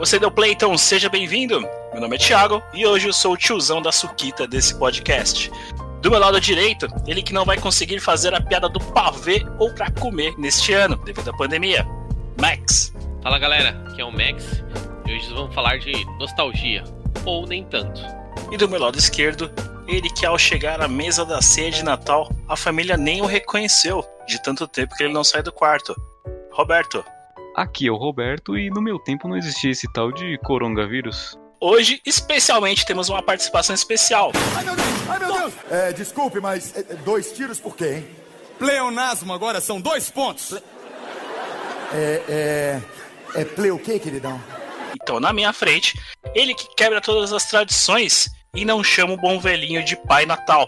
Você deu play, então seja bem-vindo. Meu nome é Thiago e hoje eu sou o tiozão da Suquita desse podcast. Do meu lado direito, ele que não vai conseguir fazer a piada do pavê ou pra comer neste ano, devido à pandemia. Max. Fala galera, aqui é o Max e hoje vamos falar de nostalgia, ou nem tanto. E do meu lado esquerdo, ele que ao chegar à mesa da ceia de Natal, a família nem o reconheceu, de tanto tempo que ele não sai do quarto. Roberto. Aqui é o Roberto e no meu tempo não existia esse tal de coronavírus. Hoje, especialmente, temos uma participação especial. Ai meu Deus, ai meu Deus! É, desculpe, mas é, dois tiros por quê, hein? Pleonasmo agora são dois pontos. É, é. É play o quê, queridão? Então, na minha frente, ele que quebra todas as tradições e não chama o bom velhinho de Pai Natal.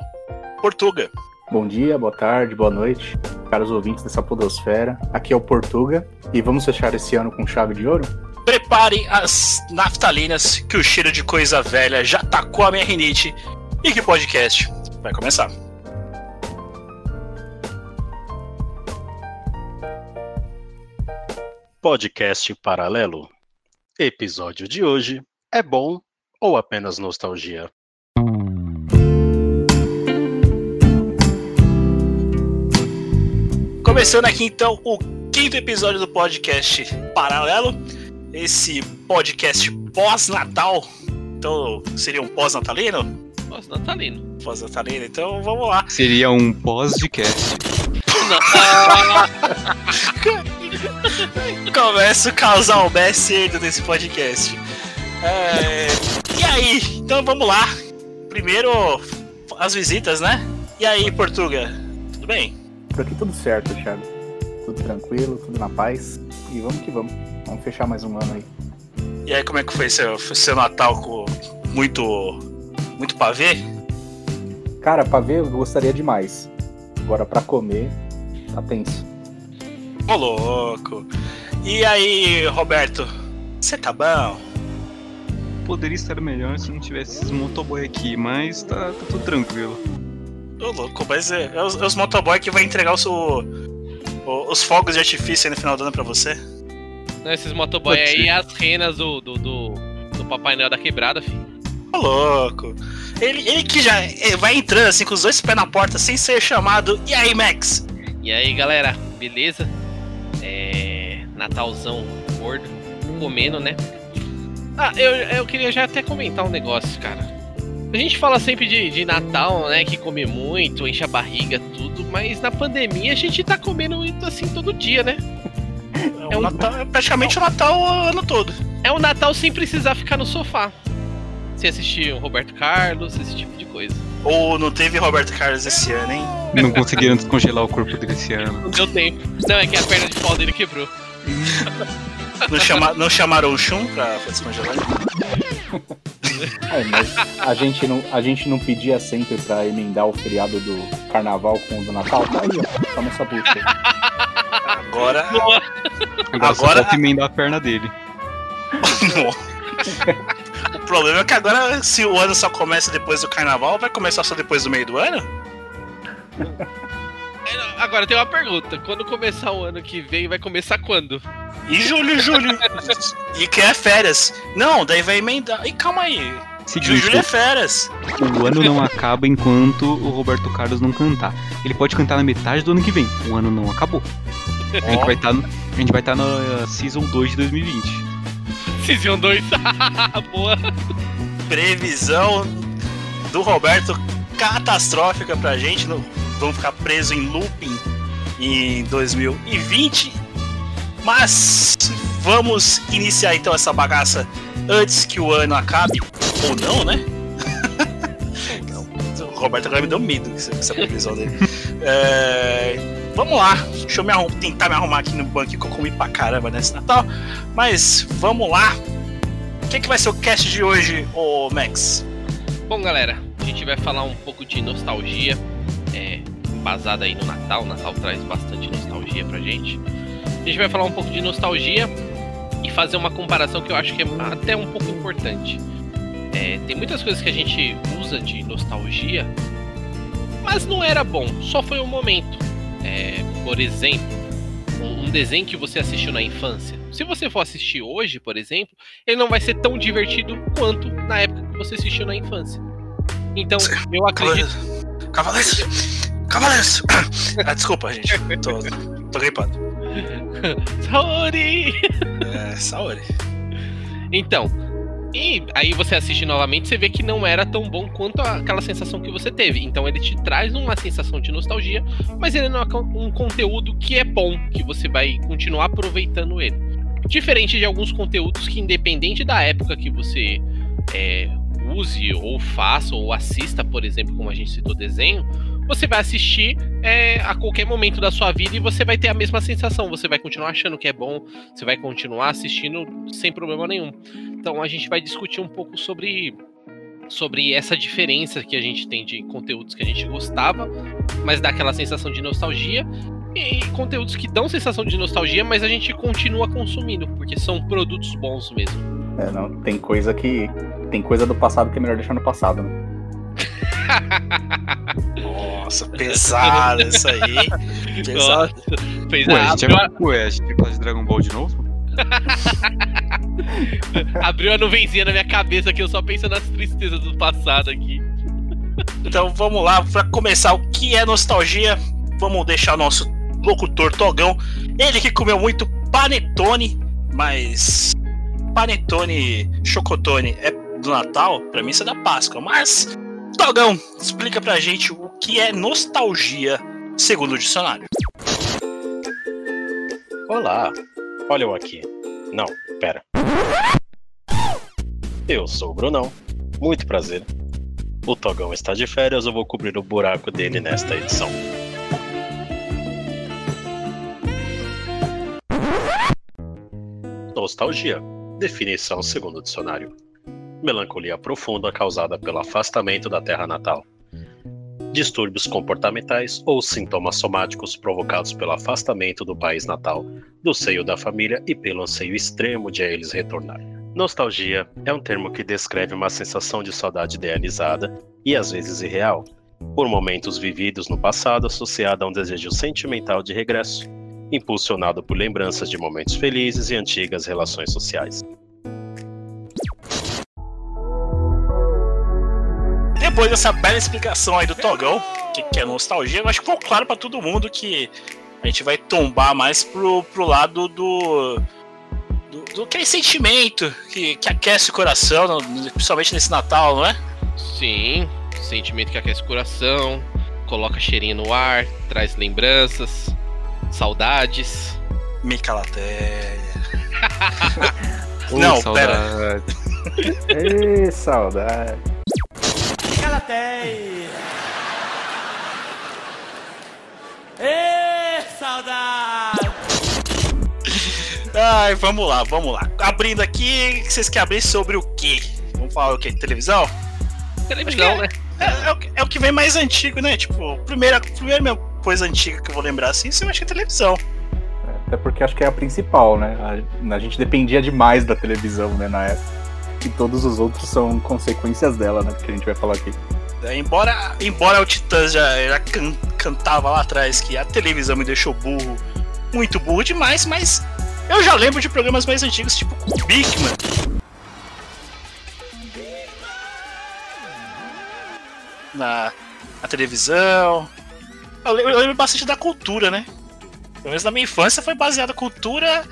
Portuga. Bom dia, boa tarde, boa noite, caros ouvintes dessa podosfera. Aqui é o Portuga e vamos fechar esse ano com chave de ouro? Preparem as naftalinas que o cheiro de coisa velha já tacou a minha rinite e que o podcast vai começar. Podcast Paralelo. Episódio de hoje é bom ou apenas nostalgia? Começando aqui então o quinto episódio do podcast Paralelo. Esse podcast pós-natal. Então seria um pós-natalino? Pós-natalino. Pós-natalino, então vamos lá. Seria um pós-cast. Começa o casal mais cedo desse podcast. É... E aí, então vamos lá. Primeiro as visitas, né? E aí, Portuga, tudo bem? Por aqui tudo certo, Thiago. Tudo tranquilo, tudo na paz. E vamos que vamos. Vamos fechar mais um ano aí. E aí, como é que foi seu, seu Natal com muito, muito pavê? Cara, pra ver eu gostaria demais. Agora pra comer, tá tenso. Ô louco. E aí, Roberto, você tá bom? Poderia estar melhor se não tivesse esses motoboy aqui, mas tá, tá tudo tranquilo. Ô louco, mas é, é os, é os motoboy que vai entregar o seu, o- os fogos de artifício aí no final do ano pra você? Esses motoboy Pode aí é as renas do, do, do, do Papai Noel da quebrada, filho. Ô louco. Ele, ele que já é, vai entrando assim com os dois pés na porta sem ser chamado. E aí, Max? E aí galera, beleza? É. Natalzão gordo, comendo, né? Ah, eu, eu queria já até comentar um negócio, cara. A gente fala sempre de, de Natal, né? Que come muito, enche a barriga, tudo, mas na pandemia a gente tá comendo muito assim todo dia, né? É, o Natal, é praticamente o Natal o ano todo. É o Natal sem precisar ficar no sofá. Sem assistir o Roberto Carlos, esse tipo de coisa. Ou não teve Roberto Carlos esse ano, hein? Não conseguiram descongelar o corpo dele esse ano. Não deu tempo. Não, é que a perna de pau dele quebrou. Não, chama, não chamaram o Shun pra, pra descongelar? É, mas a gente, não, a gente não pedia sempre pra emendar o feriado do carnaval com o do Natal? Tá aí, ó. Toma essa busca. Agora. Agora, só Agora- falta emendar a perna dele. o problema é que agora, se o ano só começa depois do carnaval, vai começar só depois do meio do ano? É, Agora tem uma pergunta. Quando começar o ano que vem, vai começar quando? E julho, julho. e que é férias. Não, daí vai emendar. E calma aí. Julho, Seguinte, julho é férias. o ano não acaba enquanto o Roberto Carlos não cantar. Ele pode cantar na metade do ano que vem. O ano não acabou. A gente vai estar a gente vai estar na uh, Season 2 de 2020. Season 2. Boa. previsão do Roberto catastrófica pra gente. Vamos ficar presos em looping em 2020. Mas vamos iniciar então essa bagaça antes que o ano acabe. Ou não, né? o Roberto agora me deu medo com essa, previsão dele. É, vamos lá, deixa eu me tentar me arrumar aqui no banco que eu comi pra caramba nesse Natal. Mas vamos lá. O que, que vai ser o cast de hoje, ô Max? Bom, galera, a gente vai falar um pouco de nostalgia, é, aí no Natal. O Natal traz bastante nostalgia pra gente. A gente vai falar um pouco de nostalgia e fazer uma comparação que eu acho que é até um pouco importante. É, tem muitas coisas que a gente usa de nostalgia, mas não era bom, só foi um momento. É, por exemplo, um, desenho que você assistiu na infância. Se você for assistir hoje, por exemplo, ele não vai ser tão divertido quanto na época que você assistiu na infância. Então, eu acredito. Cavaleiros! Cavaleiros! Ah, desculpa, gente. Tô, tô gripado. Saori! É, Saori. Então, e aí você assiste novamente, você vê que não era tão bom quanto aquela sensação que você teve. Então ele te traz uma sensação de nostalgia, mas ele não é um conteúdo que é bom, que você vai continuar aproveitando ele. Diferente de alguns conteúdos que, independente da época que você é, use ou faça ou assista, por exemplo, como a gente citou desenho, você vai assistir é, a qualquer momento da sua vida e você vai ter a mesma sensação. Você vai continuar achando que é bom, você vai continuar assistindo sem problema nenhum. Então a gente vai discutir um pouco sobre sobre essa diferença que a gente tem de conteúdos que a gente gostava, mas dá aquela sensação de nostalgia, e conteúdos que dão sensação de nostalgia, mas a gente continua consumindo, porque são produtos bons mesmo. É, não, tem coisa que. Tem coisa do passado que é melhor deixar no passado, né? Nossa, pesado isso aí. Pesado. Nossa, fez Ué, a gente, abriu, é, ué, a gente vai fazer Dragon Ball de novo? abriu a nuvenzinha na minha cabeça que eu só penso nas tristezas do passado aqui. Então vamos lá, pra começar, o que é nostalgia? Vamos deixar o nosso locutor Togão. Ele que comeu muito panetone, mas panetone chocotone é do Natal? Pra mim isso é da Páscoa, mas Togão, explica pra gente o que é nostalgia segundo o dicionário. Olá, olha eu aqui. Não, pera. Eu sou o Brunão. Muito prazer. O Togão está de férias, eu vou cobrir o buraco dele nesta edição. Nostalgia. Definição segundo o dicionário. Melancolia profunda causada pelo afastamento da terra natal. Distúrbios comportamentais ou sintomas somáticos provocados pelo afastamento do país natal, do seio da família e pelo anseio extremo de a eles retornar. Nostalgia é um termo que descreve uma sensação de saudade idealizada e às vezes irreal, por momentos vividos no passado associada a um desejo sentimental de regresso, impulsionado por lembranças de momentos felizes e antigas relações sociais. Depois dessa bela explicação aí do Togão, que, que é nostalgia, eu acho que ficou claro pra todo mundo que a gente vai tombar mais pro, pro lado do. do, do aquele sentimento que, que aquece o coração, principalmente nesse Natal, não é? Sim, sentimento que aquece o coração, coloca cheirinho no ar, traz lembranças, saudades. Micalatéia. Ô, Não, saudade. Ê, saudade. Calateia! Ê, saudade! Ai, vamos lá, vamos lá. Abrindo aqui, vocês querem abrir sobre o quê? Vamos falar o quê? Televisão? Televisão, né? É, é o, que- é o que vem mais antigo, né? Tipo, primeira, primeira coisa antiga que eu vou lembrar assim, eu acho que é televisão. Até porque acho que é a principal, né? A, a gente dependia demais da televisão, né, na época. E todos os outros são consequências dela, né? Que a gente vai falar aqui. É, embora, embora o Titãs já, já can- cantava lá atrás que a televisão me deixou burro, muito burro demais, mas eu já lembro de programas mais antigos, tipo o Bigman. Na, na televisão. Eu lembro, eu lembro bastante da cultura, né? Pelo menos na minha infância foi baseada cultura,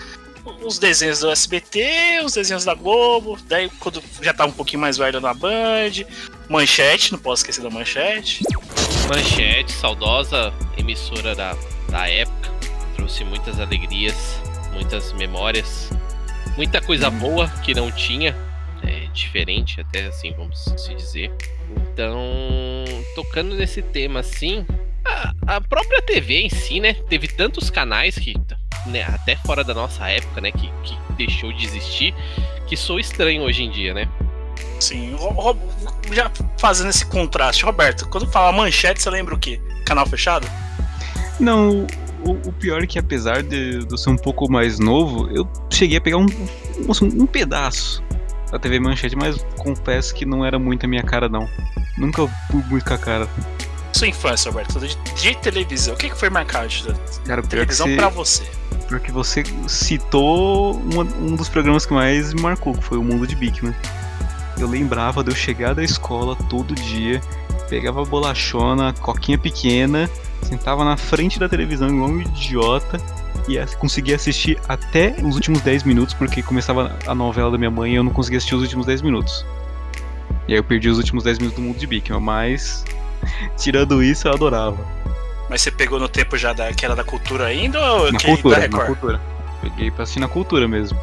os desenhos do SBT, os desenhos da Globo, daí quando já tava um pouquinho mais velho na Band, Manchete, não posso esquecer da Manchete. Manchete, saudosa emissora da, da época, trouxe muitas alegrias, muitas memórias, muita coisa boa que não tinha, é, diferente até assim, vamos se dizer. Então, tocando nesse tema assim, a, a própria TV em si, né, teve tantos canais que, né, até fora da nossa época, né, que, que deixou de existir, que sou estranho hoje em dia, né? Sim, já fazendo esse contraste, Roberto, quando fala manchete, você lembra o quê? Canal fechado? Não, o, o pior é que apesar de, de eu ser um pouco mais novo, eu cheguei a pegar um, um, um pedaço da TV Manchete, mas confesso que não era muito a minha cara, não. Nunca fui muito com a cara. Sua infância, Roberto, de, de televisão, o que, que foi o pior é televisão você, pra você? Porque você citou uma- um dos programas que mais me marcou, que foi o Mundo de Bigman. Eu lembrava de eu chegar da escola todo dia, pegava bolachona, coquinha pequena, sentava na frente da televisão igual um idiota e conseguia assistir até os últimos 10 minutos, porque começava a novela da minha mãe e eu não conseguia assistir os últimos 10 minutos. E aí eu perdi os últimos 10 minutos do Mundo de Bigman, mas tirando isso eu adorava. Mas você pegou no tempo já da, que era da cultura ainda ou Na que cultura, da na Record? cultura. Peguei pra assistir na cultura mesmo.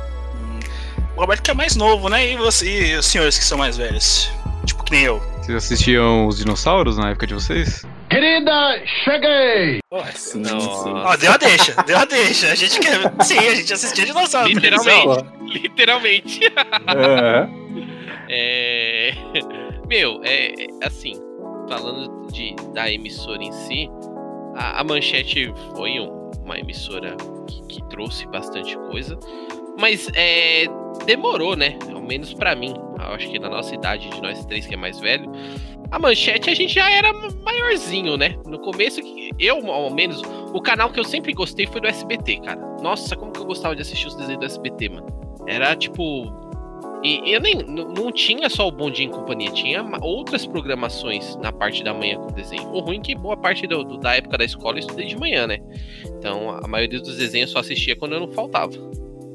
O Roberto que é mais novo, né? E, você, e os senhores que são mais velhos? Tipo que nem eu. Vocês assistiam os dinossauros na época de vocês? Querida, cheguei! Sim, Não. Ó, deu a deixa, deu a deixa. A gente quer. Sim, a gente assistia dinossauro. na televisão. Literalmente. Literalmente. É. É... Meu, é é, assim, falando de, da emissora em si, a, a Manchete foi um- uma emissora que, que trouxe bastante coisa, mas é, demorou, né? Ao menos pra mim. Eu acho que na nossa idade, de nós três que é mais velho, a Manchete a gente já era maiorzinho, né? No começo, eu, ao menos, o canal que eu sempre gostei foi do SBT, cara. Nossa, como que eu gostava de assistir os desenhos do SBT, mano. Era tipo e eu nem não tinha só o Bom Dia em Companhia, tinha outras programações na parte da manhã com desenho. O ruim é que boa parte do- do- da época da escola eu estudei de manhã, né? Então a maioria dos desenhos eu só assistia quando eu não faltava.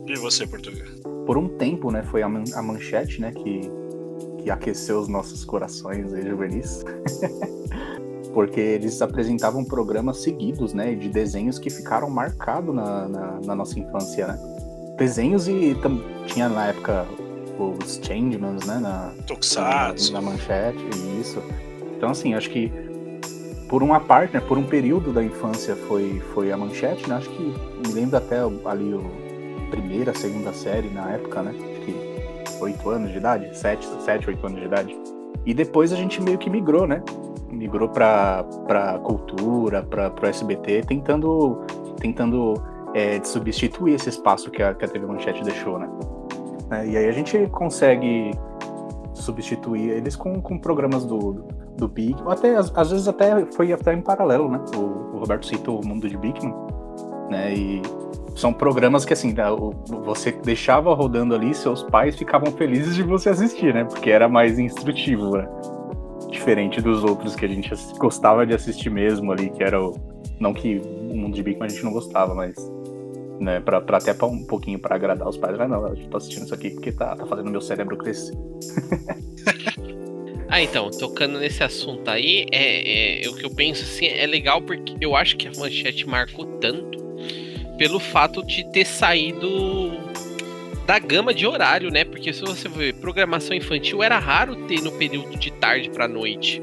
E você, Portugal? Por um tempo, né, foi a, man- a manchete, né, que, que aqueceu os nossos corações aí, juvenis. Porque eles apresentavam programas seguidos, né, de desenhos que ficaram marcados na, na, na nossa infância, né? Desenhos e tinha na época os Changemans, né, na, Tokusatsu. na, na manchete, isso. Então, assim, acho que por uma parte, né, por um período da infância foi, foi a manchete, né? Acho que me lembro até ali o primeira, segunda série na época, né? Acho que oito anos de idade, sete, sete, oito anos de idade. E depois a gente meio que migrou, né? Migrou pra, pra cultura, pra, pro SBT, tentando, tentando é, substituir esse espaço que a, que a TV Manchete deixou, né? É, e aí a gente consegue substituir eles com, com programas do, do Big, ou até às, às vezes até foi até em paralelo, né? O, o Roberto citou o mundo de Bigman, né? E são programas que assim, né, você deixava rodando ali, seus pais ficavam felizes de você assistir, né? Porque era mais instrutivo, né? Diferente dos outros que a gente gostava de assistir mesmo ali, que era o. Não que o mundo de Bigman a gente não gostava, mas. Né, pra, pra até pra um pouquinho pra agradar os pais. Ah, não, eu tô assistindo isso aqui porque tá, tá fazendo meu cérebro crescer. Ah, então, tocando nesse assunto aí, é, é- o que eu penso assim, é legal porque eu acho que a manchete marcou tanto pelo fato de ter saído da gama de horário, né? Porque se você ver, programação infantil era raro ter no período de tarde pra noite.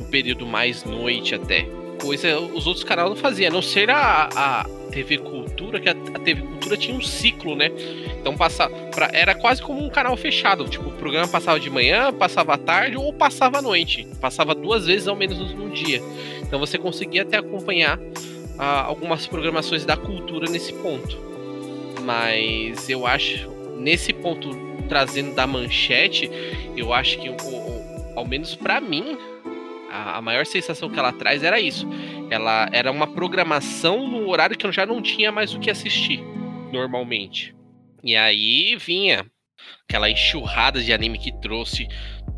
No período mais noite até. Coisa os outros canais não faziam, a não ser a, a TV Cultura, que a, a TV Cultura tinha um ciclo, né? Então passa, pra- era quase como um canal fechado. Tipo, o programa passava de manhã, passava à tarde ou passava à noite. Passava duas vezes ao menos no dia. Então você conseguia até acompanhar ah, algumas programações da cultura nesse ponto. Mas eu acho, nesse ponto, trazendo da manchete, eu acho que, o- o- ao menos pra mim, a, a maior sensação que ela traz era isso. Ela era uma programação no horário que eu já não tinha mais o que assistir, normalmente. E aí vinha aquela enxurrada de anime que trouxe,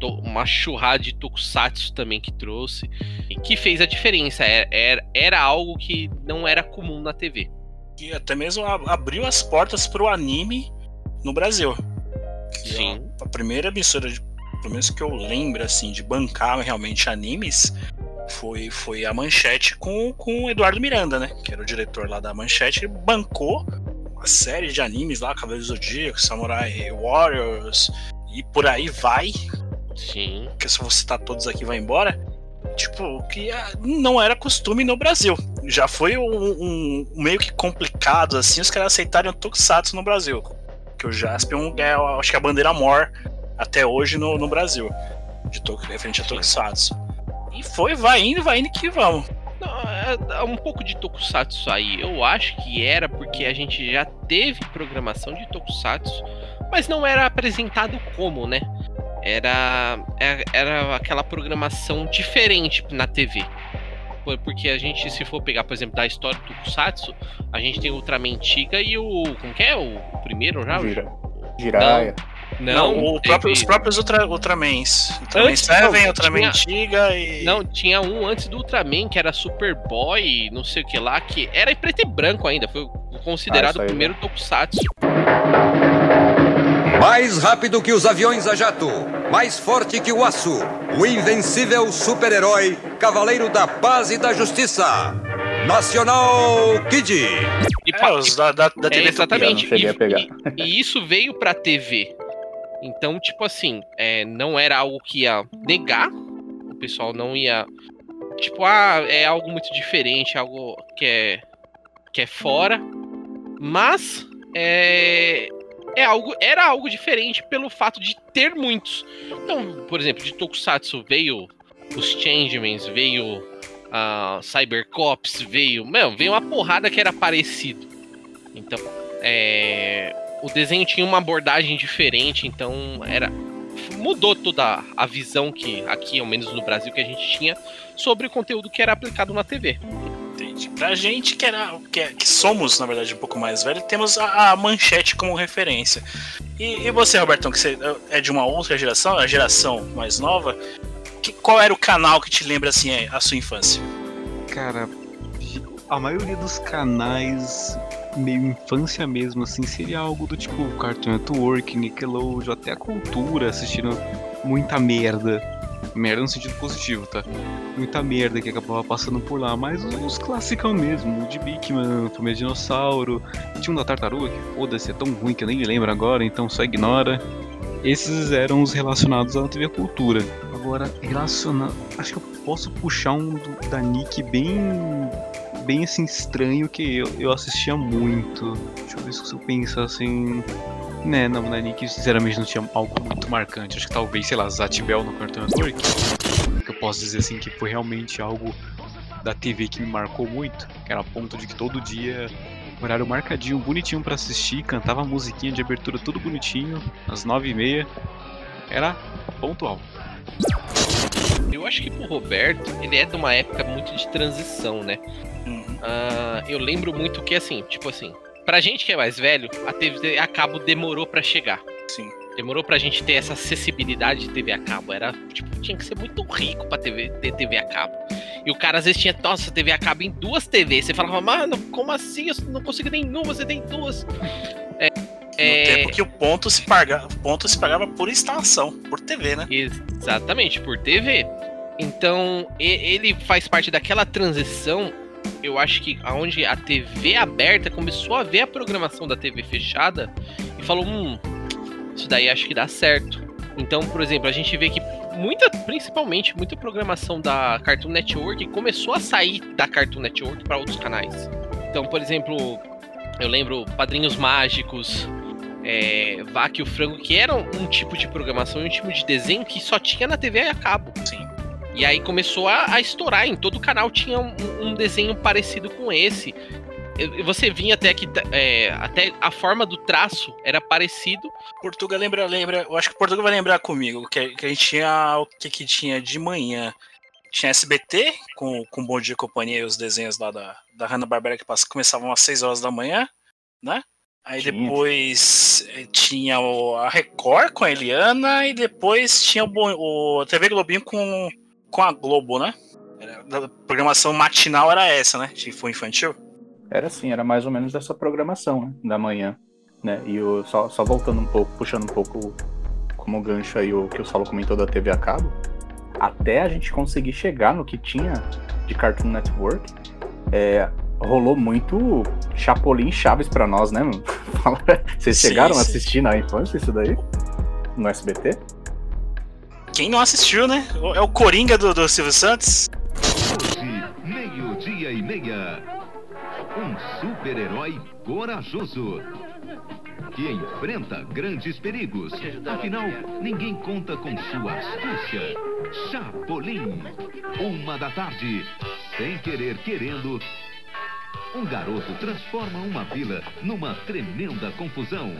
uma churrada de tokusatsu também que trouxe, e que fez a diferença. Era, era, era algo que não era comum na TV. E até mesmo abriu as portas pro anime no Brasil. É Sim. A primeira emissora, de- pelo menos que eu lembro, assim, de bancar realmente animes, foi, foi a Manchete com, com o Eduardo Miranda, né? Que era o diretor lá da Manchete. Ele bancou uma série de animes lá, Cavaleiros do Zodíaco, Samurai Warriors, e por aí vai. Sim. que se vou citar todos aqui vai embora. Tipo, que ah, não era costume no Brasil. Já foi um, um- meio que complicado, assim, os caras aceitarem o Tokusatsu no Brasil. Que o Jaspion é, acho que é a bandeira mor até hoje no, no Brasil. De referente a. Tokusatsu. E foi, vai indo, vai indo que vamos. É- é um pouco de Tokusatsu aí. Eu acho que era porque a gente já teve programação de Tokusatsu, mas não era apresentado como, né? Era, era, era aquela programação diferente na TV. por- porque a gente, se for pegar, por exemplo, da história do Tokusatsu, a gente tem o Ultraman Antiga e o. Como que é? O primeiro já? Gira, Jiraya. Não, o teve- próprio- os próprios Ultra, Ultramans. Ultraman Antes, 7, não, Ultraman tinha- Antiga e. Não, tinha um antes do Ultraman, que era Superboy, não sei o que lá, que era em preto e branco ainda. Foi considerado Ah, o primeiro Tokusatsu. Mais rápido que os aviões a jato, mais forte que o aço, o invencível super-herói, cavaleiro da paz e da justiça. Nacional Kid. E É, os da, da, da É, TV exatamente. Não cheguei E, a pegar. e- e isso veio pra TV. Então, tipo assim, é, não era algo que ia negar. O pessoal não ia. Tipo, ah, é algo muito diferente, algo que é, que é fora. Mas é, é algo, era algo diferente pelo fato de ter muitos. Então, por exemplo, de Tokusatsu veio os Changemans, veio a Cybercops, veio. Meu, veio uma porrada que era parecido. Então, é, o desenho tinha uma abordagem diferente, então era mudou toda a visão que aqui, ao menos no Brasil, que a gente tinha sobre o conteúdo que era aplicado na TV. Entendi. Pra gente que, era, que, é- que somos, na verdade, um pouco mais velho, temos a, a manchete como referência. E, e você, Robertão, que você é de uma outra geração, a geração mais nova, que, qual era o canal que te lembra assim a sua infância? Cara, a maioria dos canais meio infância mesmo, assim, seria algo do tipo Cartoon Network, Nickelodeon, até a cultura, assistindo muita merda. Merda no sentido positivo, tá? Muita merda que acabava passando por lá, mas os, os classicão mesmo, o de Bigman, Família Dinossauro, tinha um da Tartaruga, que foda-se, é tão ruim que eu nem lembro agora, então só ignora. Esses eram os relacionados à TV Cultura. Agora, relacionado. Acho que eu posso puxar um do- da Nick bem. Bem assim estranho que eu, eu assistia muito. Deixa eu ver se eu pensar assim. Né, não, na Nick sinceramente não tinha algo muito marcante. Acho que talvez, sei lá, Zatibel no Cartoon Network. Que eu posso dizer assim que foi realmente algo da TV que me marcou muito. Que era a ponto de que todo dia horário marcadinho, bonitinho pra assistir, cantava a musiquinha de abertura tudo bonitinho, às nove e meia. Era pontual. Eu acho que pro Roberto, ele é de uma época muito de transição, né? Ah, eu lembro muito que, assim, tipo assim, pra gente que é mais velho, a TV a cabo demorou pra chegar. Sim. Demorou pra gente ter essa acessibilidade de TV a cabo. Era, tipo, tinha que ser muito rico pra TV, ter TV a cabo. E o cara às vezes tinha, nossa, TV a cabo em duas TVs. Você falava, mano, como assim? Eu não consigo nenhuma, você tem duas. É, No é, tempo que o ponto se pagava, ponto se pagava por estação, por TV, né? Exatamente, por TV. Então, ele faz parte daquela transição, eu acho que aonde a TV aberta começou a ver a programação da TV fechada e falou, hum, isso daí acho que dá certo. Então, por exemplo, a gente vê que muita, principalmente, muita programação da Cartoon Network começou a sair da Cartoon Network para outros canais. Então, por exemplo, eu lembro Padrinhos Mágicos, é, Vaca e o Frango, que eram um tipo de programação e um tipo de desenho que só tinha na TV a cabo. Sim. E aí começou a, a estourar, em todo canal tinha um, um desenho parecido com esse. Você vinha até que é, até a forma do traço era parecido. Portugal lembra, lembra, eu acho que Portugal vai lembrar comigo que, que a gente tinha o que, que tinha de manhã. Tinha SBT com, com Bom Dia e Companhia e os desenhos lá da, da Hanna-Barbera que passa- começavam às 6 horas da manhã, né? Aí depois eh, tinha o, a Record com a Eliana e depois tinha o, o TV Globinho com, com a Globo, né? A programação matinal era essa, né? De foi infantil. Era assim, era mais ou menos dessa programação né, da manhã. Né? E o, só, só voltando um pouco, puxando um pouco como gancho aí o que o Saulo comentou da TV a cabo, até a gente conseguir chegar no que tinha de Cartoon Network, é, rolou muito Chapolin Chaves pra nós, né, mano? Vocês Sim, chegaram a sim. assistir na infância isso daí? No SBT? Quem não assistiu, né? É o Coringa do, do Silvio Santos. Hoje, meio-dia e meia. Um super-herói corajoso que enfrenta grandes perigos. Afinal, ninguém conta com sua astúcia. Chapolin. Uma da tarde, sem querer querendo. Um garoto transforma uma vila numa tremenda confusão.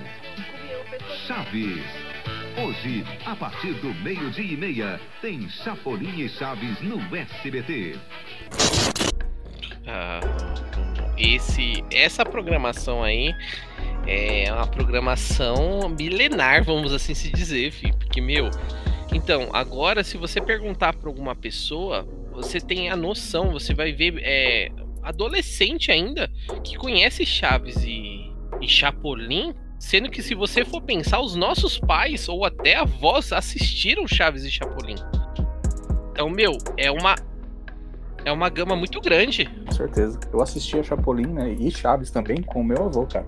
Chaves. Hoje, a partir do meio-dia e meia, tem Chapolin e Chaves no SBT. Ah, esse, essa programação aí é uma programação milenar, vamos assim se dizer, fi, porque, meu. Então, agora, se você perguntar para alguma pessoa, você tem a noção, você vai ver é, adolescente ainda que conhece Chaves e, e Chapolin, sendo que se você for pensar, os nossos pais ou até avós assistiram Chaves e Chapolin. Então, meu, é uma é uma gama muito grande. Com certeza. Eu assisti a Chapolin, né? E Chaves também com o meu avô, cara.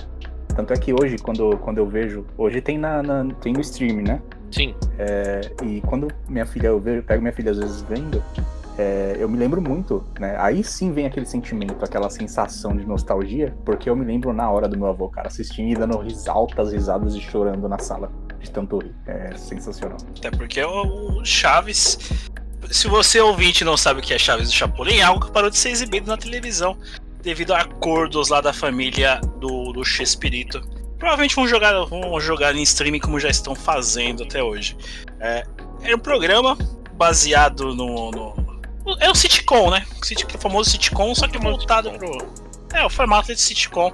Tanto é que hoje, quando, quando eu vejo. Hoje tem, na, na tem no stream, né? Sim. É, e quando minha filha, eu vejo, pego minha filha às vezes vendo, é, eu me lembro muito, né? Aí sim vem aquele sentimento, aquela sensação de nostalgia, porque eu me lembro na hora do meu avô, cara, assistindo e dando ris, altas risadas e chorando na sala de tanto rir. É sensacional. Até porque o Chaves. Se você ouvinte não sabe o que é Chaves do Chapolin, é algo que parou de ser exibido na televisão devido a acordos lá da família do, do Chespirito. Provavelmente vão jogar, vão jogar em streaming como já estão fazendo até hoje. É, é um programa baseado no, no. É o sitcom, né? O famoso sitcom, só que voltado pro. É, o formato de sitcom.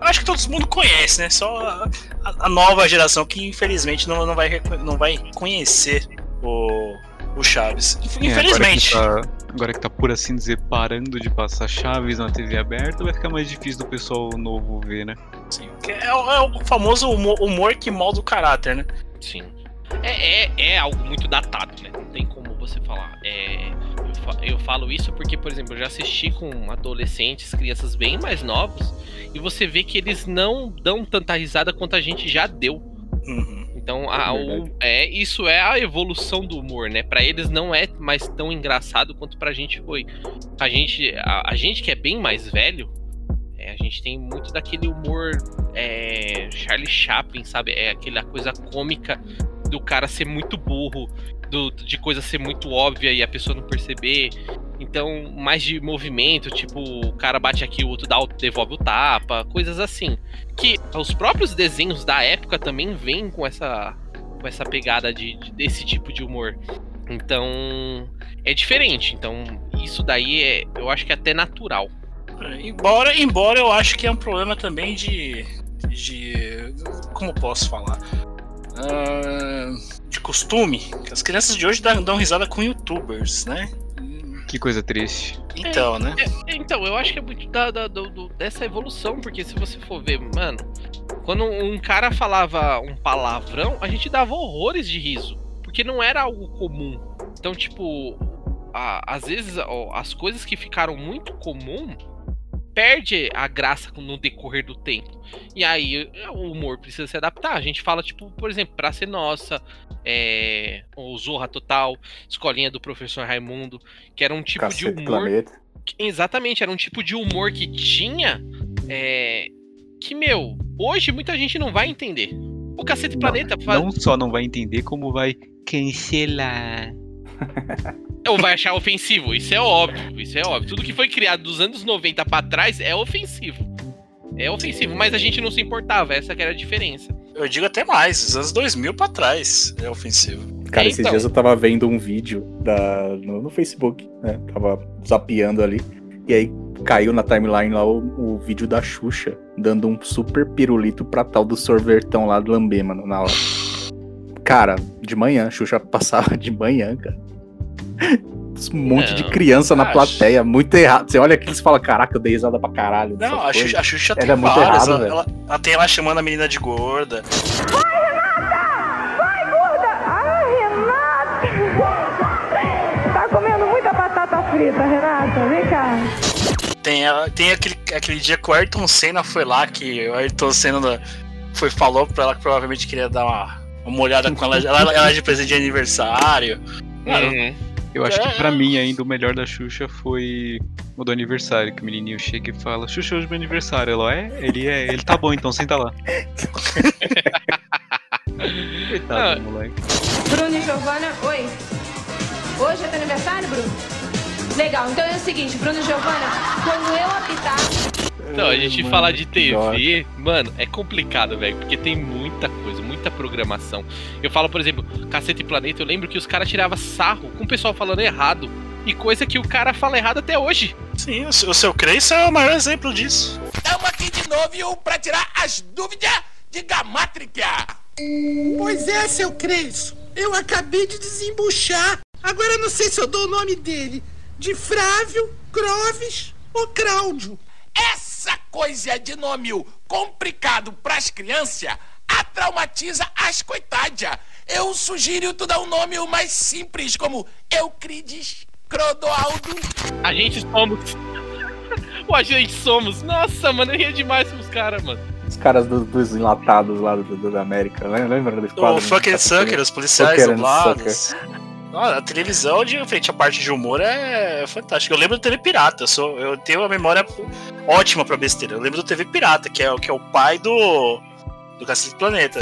Eu acho que todo mundo conhece, né? Só a, a nova geração que infelizmente não, não, vai, não vai conhecer o, o Chaves. Infelizmente. É, agora, que tá, agora, que tá, por assim dizer, parando de passar Chaves na TV aberta, vai ficar mais difícil do pessoal novo ver, né? Sim. É, é o famoso humor, humor, que molda o caráter, né? Sim. É, é, é, algo muito datado, né? Não tem como você falar. É, eu, falo isso porque, por exemplo, eu já assisti com adolescentes, crianças bem mais novos, e você vê que eles não dão tanta risada quanto a gente já deu. Uhum. Então, a, o, é, isso é a evolução do humor, né? Para eles não é mais tão engraçado quanto pra gente foi. A gente, a, a gente que é bem mais velho, é, a gente tem muito daquele humor é, Charlie Chaplin, sabe? É aquela coisa cômica do cara ser muito burro, do, de coisa ser muito óbvia e a pessoa não perceber. Então, mais de movimento, tipo, o cara bate aqui, o outro dá, devolve o tapa, coisas assim. Que os próprios desenhos da época também vêm com essa, com essa pegada de, de desse tipo de humor. Então, é diferente. Então, isso daí é, eu acho que é até natural. Embora, embora eu acho que é um problema também de. de como posso falar? Uh, de costume. As crianças de hoje dão, dão risada com youtubers, né? Que coisa triste. Então, é, né? É, então, eu acho que é muito da, da do, do, dessa evolução, porque se você for ver, mano, quando um cara falava um palavrão, a gente dava horrores de riso, porque não era algo comum. Então, tipo, a, às vezes ó, as coisas que ficaram muito comum perde a graça no decorrer do tempo. E aí o humor precisa se adaptar. A gente fala, tipo, por exemplo, Pra Ser Nossa, é, o Zorra Total, Escolinha do Professor Raimundo, que era um tipo Cacete de humor. Que, exatamente, era um tipo de humor que tinha. É, que, meu, hoje muita gente não vai entender. O Cacete não, Planeta faz... Não só não vai entender, como vai cancelar. Ou vai achar ofensivo, isso é óbvio, isso é óbvio. Tudo que foi criado dos anos 90 para trás é ofensivo. É ofensivo, mas a gente não se importava, essa que era a diferença. Eu digo até mais, dos anos 2000 para trás é ofensivo. Cara, esses então. dias eu tava vendo um vídeo da, no, no, Facebook, né? Tava zapeando ali. E aí caiu na timeline lá o, o, vídeo da Xuxa dando um super pirulito pra tal do sorvetão lá do Lambê, mano, na hora. Cara, de manhã, Xuxa passava de manhã, cara um monte não, de criança na plateia, muito errado. Você olha aqui e fala, caraca, eu dei risada pra caralho. Não, a Xuxa, a Xuxa tem é muito várias, errado, ela, ela, ela, tem ela chamando a menina de gorda. Vai, Renata! Vai, gorda! Ai, Renata! Tá comendo muita batata frita, Renata? Vem cá. Tem, tem aquele, aquele dia que o Ayrton Senna foi lá, que o Ayrton Senna foi, falou pra ela que provavelmente queria dar uma, uma olhada com ela, ela, ela de presente de aniversário. Uhum. Eu acho que pra mim ainda o melhor da Xuxa foi o do aniversário, que o menininho chega e fala, Xuxa, hoje é meu aniversário. Ela, é? Ele é, ele tá bom, então senta lá. Coitado do moleque. Bruno e Giovana, oi. Hoje é teu aniversário, Bruno? Legal, então é o seguinte, Bruno e Giovana, quando eu apitar. Então, a gente falar de TV, mano, é complicado, velho, porque tem muita coisa, muita programação. Eu falo, por exemplo, Cacete e Planeta, eu lembro que os caras tiravam sarro com o pessoal falando errado. E coisa que o cara fala errado até hoje. Sim, o seu, Creice é o maior exemplo disso. Estamos aqui de novo pra tirar as dúvidas de gamátrica. Pois é, seu Cresço. Eu acabei de desembuchar. Agora eu não sei se eu dou o nome dele. De Frávio, Croves ou Cláudio. Essa coisa de nome complicado pras crianças a traumatiza as coitadas. Eu sugiro tu dar um nome mais simples, como Euclides Crodoaldo. A gente somos. o a gente somos. Nossa, mano, eu ria demais com os caras, mano. Os caras do- dos enlatados lá do, do- da América, né? lembra desse quadro? O Fucking Sucker, os policiais dublados. Ah, a televisão, de frente à parte de humor, é fantástica. Eu lembro do TV Pirata, eu, sou, eu tenho uma memória ótima pra besteira. Eu lembro do TV Pirata, que é, o- que é o pai do. do Cacete Planeta.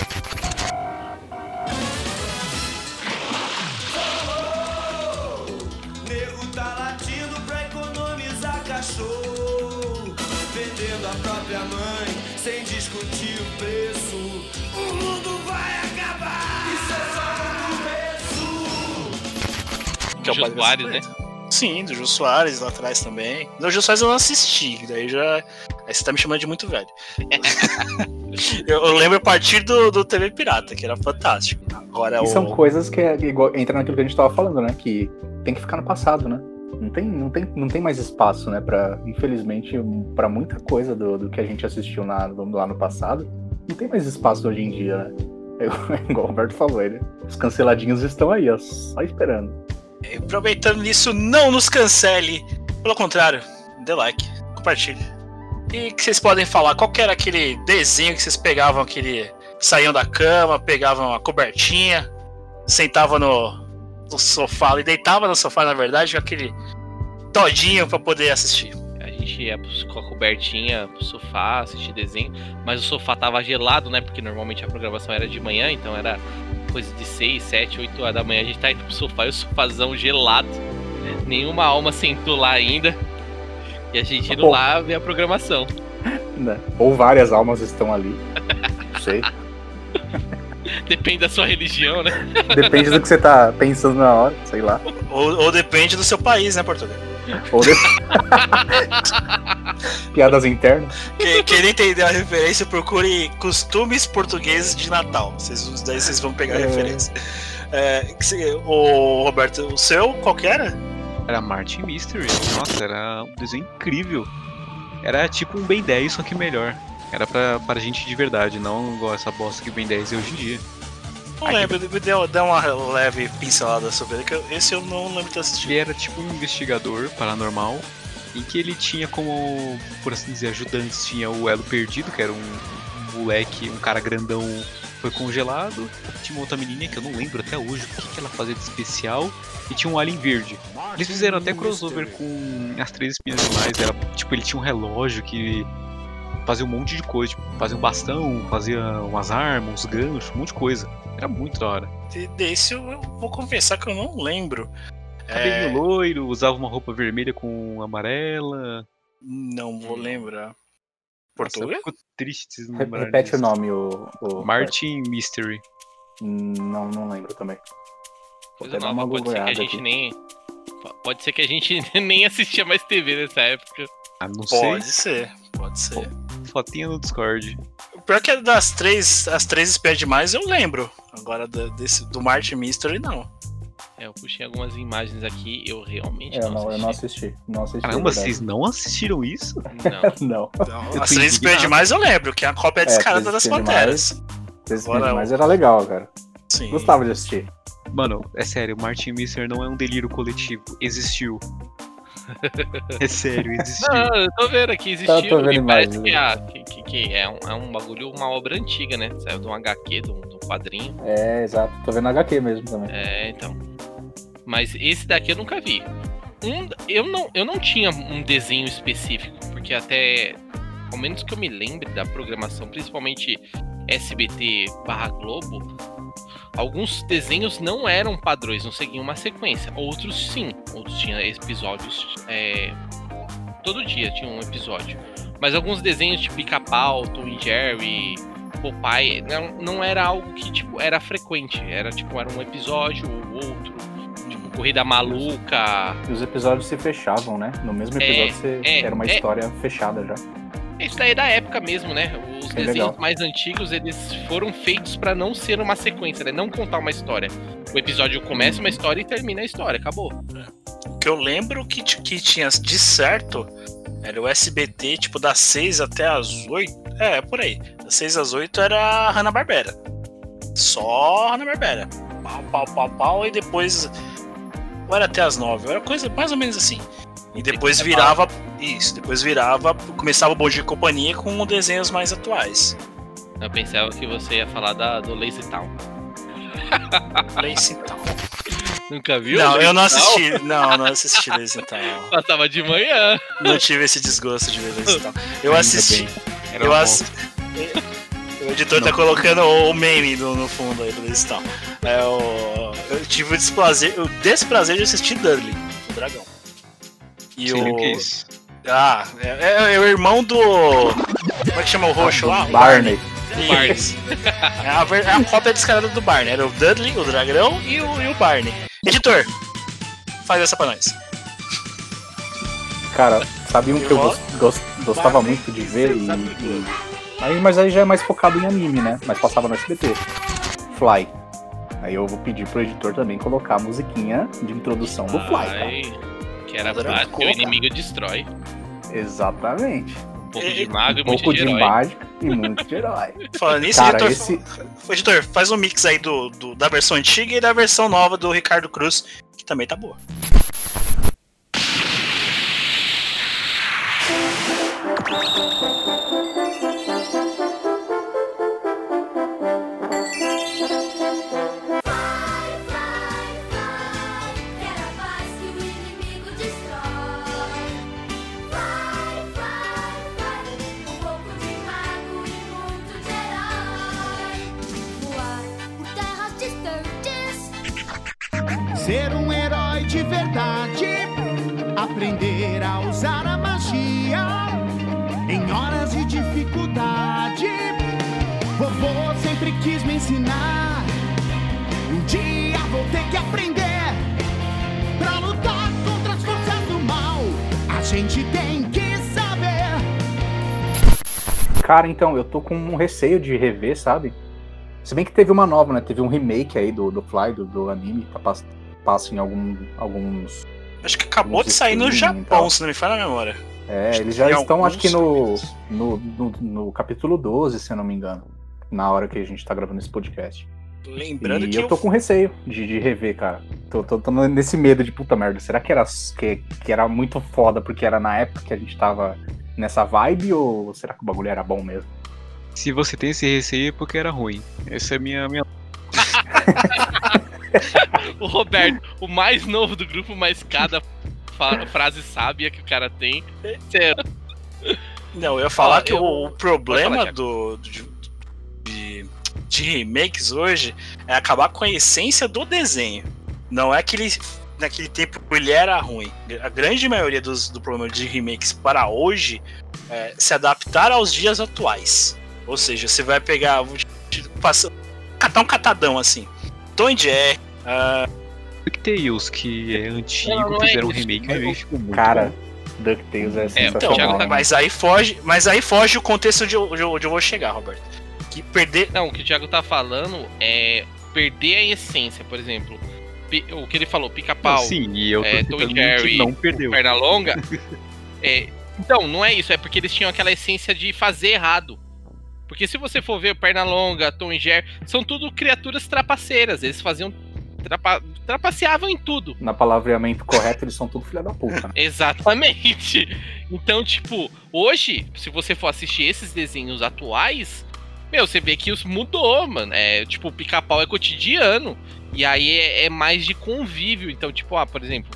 Que é o Jô Soares, Planeta. Sim, do Jô Soares lá atrás também. No Jô Soares eu não assisti, daí já. Aí você tá me chamando de muito velho. eu, eu lembro a partir do, do TV Pirata, que era fantástico. Agora E o. são coisas que é igual, entra naquilo que a gente tava falando, né? Que tem que ficar no passado, né? Não tem, não tem, não tem mais espaço, né? Pra, infelizmente, pra muita coisa do, do que a gente assistiu na, lá no passado, não tem mais espaço hoje em dia, né? Eu, igual o Roberto falou, aí, os canceladinhos estão aí, ó, só esperando. Aproveitando nisso, não nos cancele. Pelo contrário, dê like, compartilhe. E que vocês podem falar, qual era aquele desenho que vocês pegavam aquele. saíam da cama, pegavam a cobertinha, sentavam no, no sofá e deitavam no sofá, na verdade, com aquele todinho pra poder assistir. A gente ia com a cobertinha pro sofá, assistir desenho, mas o sofá tava gelado, né? Porque normalmente a programação era de manhã, então era coisa de 6, 7, 8 horas da manhã. A gente tá indo pro sofá e o sofazão gelado. Nenhuma alma sentou lá ainda. E a gente indo Pô. lá ver a programação. Né? Ou várias almas estão ali. Não sei. Depende da sua religião, né? Depende do que você tá pensando na hora, sei lá. Ou, ou depende do seu país, né, Portugal? Ou de... Piadas internas. Que, quem entender a referência, procure costumes portugueses de Natal. Vocês, daí vocês vão pegar a É. referência. É, o Roberto, o seu, qual que era? Era Martin Mystery. Nossa, era um desenho incrível. Era tipo um Ben 10, só que melhor. Era pra, pra gente de verdade, não igual essa bosta que Ben 10 é hoje em dia. Não lembro, me deu, deu uma leve pincelada sobre ele, que esse eu não lembro de ter assistido. Ele era tipo um investigador paranormal, em que ele tinha como, por assim dizer, ajudantes. Tinha o Elo Perdido, que era um, um moleque, um cara grandão, foi congelado. Tinha uma outra menina que eu não lembro até hoje o que, que ela fazia de especial. E tinha um alien verde. Eles fizeram até crossover com as três espinhas demais. Era, tipo, ele tinha um relógio que fazia um monte de coisa. Tipo, fazia um bastão, fazia umas armas, uns ganchos, um monte de coisa. Era muito da hora. De- Desse eu vou confessar que eu não lembro. Cabelinho É, loiro, usava uma roupa vermelha com amarela. não vou lembrar. Nossa, Português? eu fico triste de lembrar Repete o disso. nome, o. o- Martin Mystery. Hum, Não, não lembro também. Coisa nova, uma pode ser que a gente aqui. nem. Pode ser que a gente nem assistia mais TV nessa época. Ah, não Pode sei. ser, pode ser. Fotinha no Discord. O pior que é das três, as três espias demais eu lembro. Agora da- desse, do Martin Mystery não. É, eu puxei algumas imagens aqui, eu realmente É, eu, não, não, eu não assisti. assisti. Não assisti. Caramba, é vocês não assistiram isso? Não. Não. Eu as tô três espias indignado. demais eu lembro, que é a cópia descarada Três das Panteras. Agora, vídeo mais era legal, cara. Sim. Gostava de assistir. Mano, é sério, Martin Mystery não é um delírio coletivo. Existiu. é sério, existiu. Não, eu tô vendo aqui, existiu. Tá, tô vendo e parece imagens que, a- que, que- que é, um, é um bagulho, uma obra antiga, né? Saiu de um HQ, de um, de um quadrinho. É, exato. Tô vendo HQ mesmo também. É, então. Mas esse daqui eu nunca vi. Um, eu, não, eu não tinha um desenho específico, porque até. Ao menos que eu me lembre da programação, principalmente SBT barra Globo, alguns desenhos não eram padrões, não seguiam uma sequência. Outros sim. Outros tinham episódios. é, todo dia tinha um episódio. Mas alguns desenhos tipo Pica-Pau, Tom e Jerry, Popeye, não, não era algo que tipo era frequente. Era tipo era um episódio ou outro. Corrida Maluca. E os episódios se fechavam, né? No mesmo É, episódio você- é, era uma é. história fechada já. Isso daí é da época mesmo, né? Os É desenhos legal. mais antigos, eles foram feitos pra não ser uma sequência, né? Não contar uma história. O episódio começa uma história e termina a história, acabou. O que eu lembro que, que tinha de certo era o SBT, tipo, das 6 até as 8. É, por aí. Das 6 às 8 era a Hanna-Barbera. Só Hanna-Barbera. Pau, pau, pau, pau, e depois. Ou era até as 9, era coisa mais ou menos assim. E depois virava. Isso, depois virava. Começava o Bom Dia e Companhia com desenhos mais atuais. Eu pensava que você ia falar da, do Lazy Town. Lazy Town. Nunca viu? Não, Lazy eu não Town? assisti. Não, não assisti Lazy Town. Passava de manhã. Não tive esse desgosto de ver Lazy Town. Eu assisti. Era Eu bom. ass... O editor tá colocando o meme no, no fundo aí do Town. É, o... Eu tive o desprazer, o desprazer de assistir Dudley, o dragão. E o. o que é isso. Ah, é, é- é o irmão do. Como é que chama o roxo lá? Barney. Isso. É a, é a cópia descarada do Barney. Era o Dudley, o dragão e o, e o Barney. Editor, faz essa pra nós. Cara, sabe um que eu Eu gos- gos- gostava muito de ver e, e- Aí, mas aí já é mais focado em anime, né? Mas passava no SBT. Fly. Aí eu vou pedir pro editor também colocar a musiquinha de introdução do Fly, tá? Que era básico, o inimigo destrói. Exatamente. Um pouco E- de mago e Um muito pouco de de herói. mágica e muito de herói. Falando nisso, Cara, editor, esse. editor, faz um mix aí do, do- da versão antiga e da versão nova do Ricardo Cruz, que também tá boa. Ser um herói de verdade, aprender a usar a magia em horas de dificuldade. Vovô sempre quis me ensinar. Um dia vou ter que aprender pra lutar contra as forças do mal. A gente tem que saber. Cara, então, eu tô com um receio de rever, sabe? Se bem que teve uma nova, né? Teve um remake aí do, do Fly, do, do anime, tá pass- passa em algum, alguns. Acho que acabou de sair no Japão, se não me falha a memória. É, Acho eles já estão, acho que no, no, no, no capítulo 12, se eu não me engano. Na hora que a gente tá gravando esse podcast. Lembrando e que eu tô com receio de, de rever, cara. Tô, tô, tô nesse medo de puta merda. Será que era, que, que era muito foda porque era na época que a gente tava nessa vibe ou será que o bagulho era bom mesmo? Se você tem esse receio é porque era ruim. Essa é a minha, minha. O Roberto, o mais novo do grupo, mas cada frase sábia que o cara tem. Não, eu ia falar Ó, que eu- o, problema falar, do, de, de, de remakes hoje é acabar com a essência do desenho. Não é que ele, naquele tempo ele era ruim. A grande maioria dos, do problema de remakes para hoje é se adaptar aos dias atuais. Ou seja, você vai pegar. passar- catar um catadão assim. Tom Jerry. ah, DuckTales, que é antigo, Não, não é fizeram um remake, o remake ficou muito Cara, bom. DuckTales é Então, sensacional. né? mas aí foge, mas aí foge o contexto de onde eu, vou chegar, Roberto. Que perder. Não, o que o Thiago tá falando é perder a essência, por exemplo. O que ele falou, pica-pau, Sim, e eu tô é, Tom Jerry, não perdeu. perna longa. é, então, não é isso, é porque eles tinham aquela essência de fazer errado. Porque se você for ver perna longa, Tom e Jerry, são tudo criaturas trapaceiras. Eles faziam. Trapa, trapaceavam em tudo. Na palavreamento correto, eles são tudo filha da puta. né? Exatamente. Então, tipo, hoje, se você for assistir esses desenhos atuais, meu, você vê que os mudou, mano. É, tipo, o pica-pau é cotidiano. E aí é, é mais de convívio. Então, tipo, ah, por exemplo,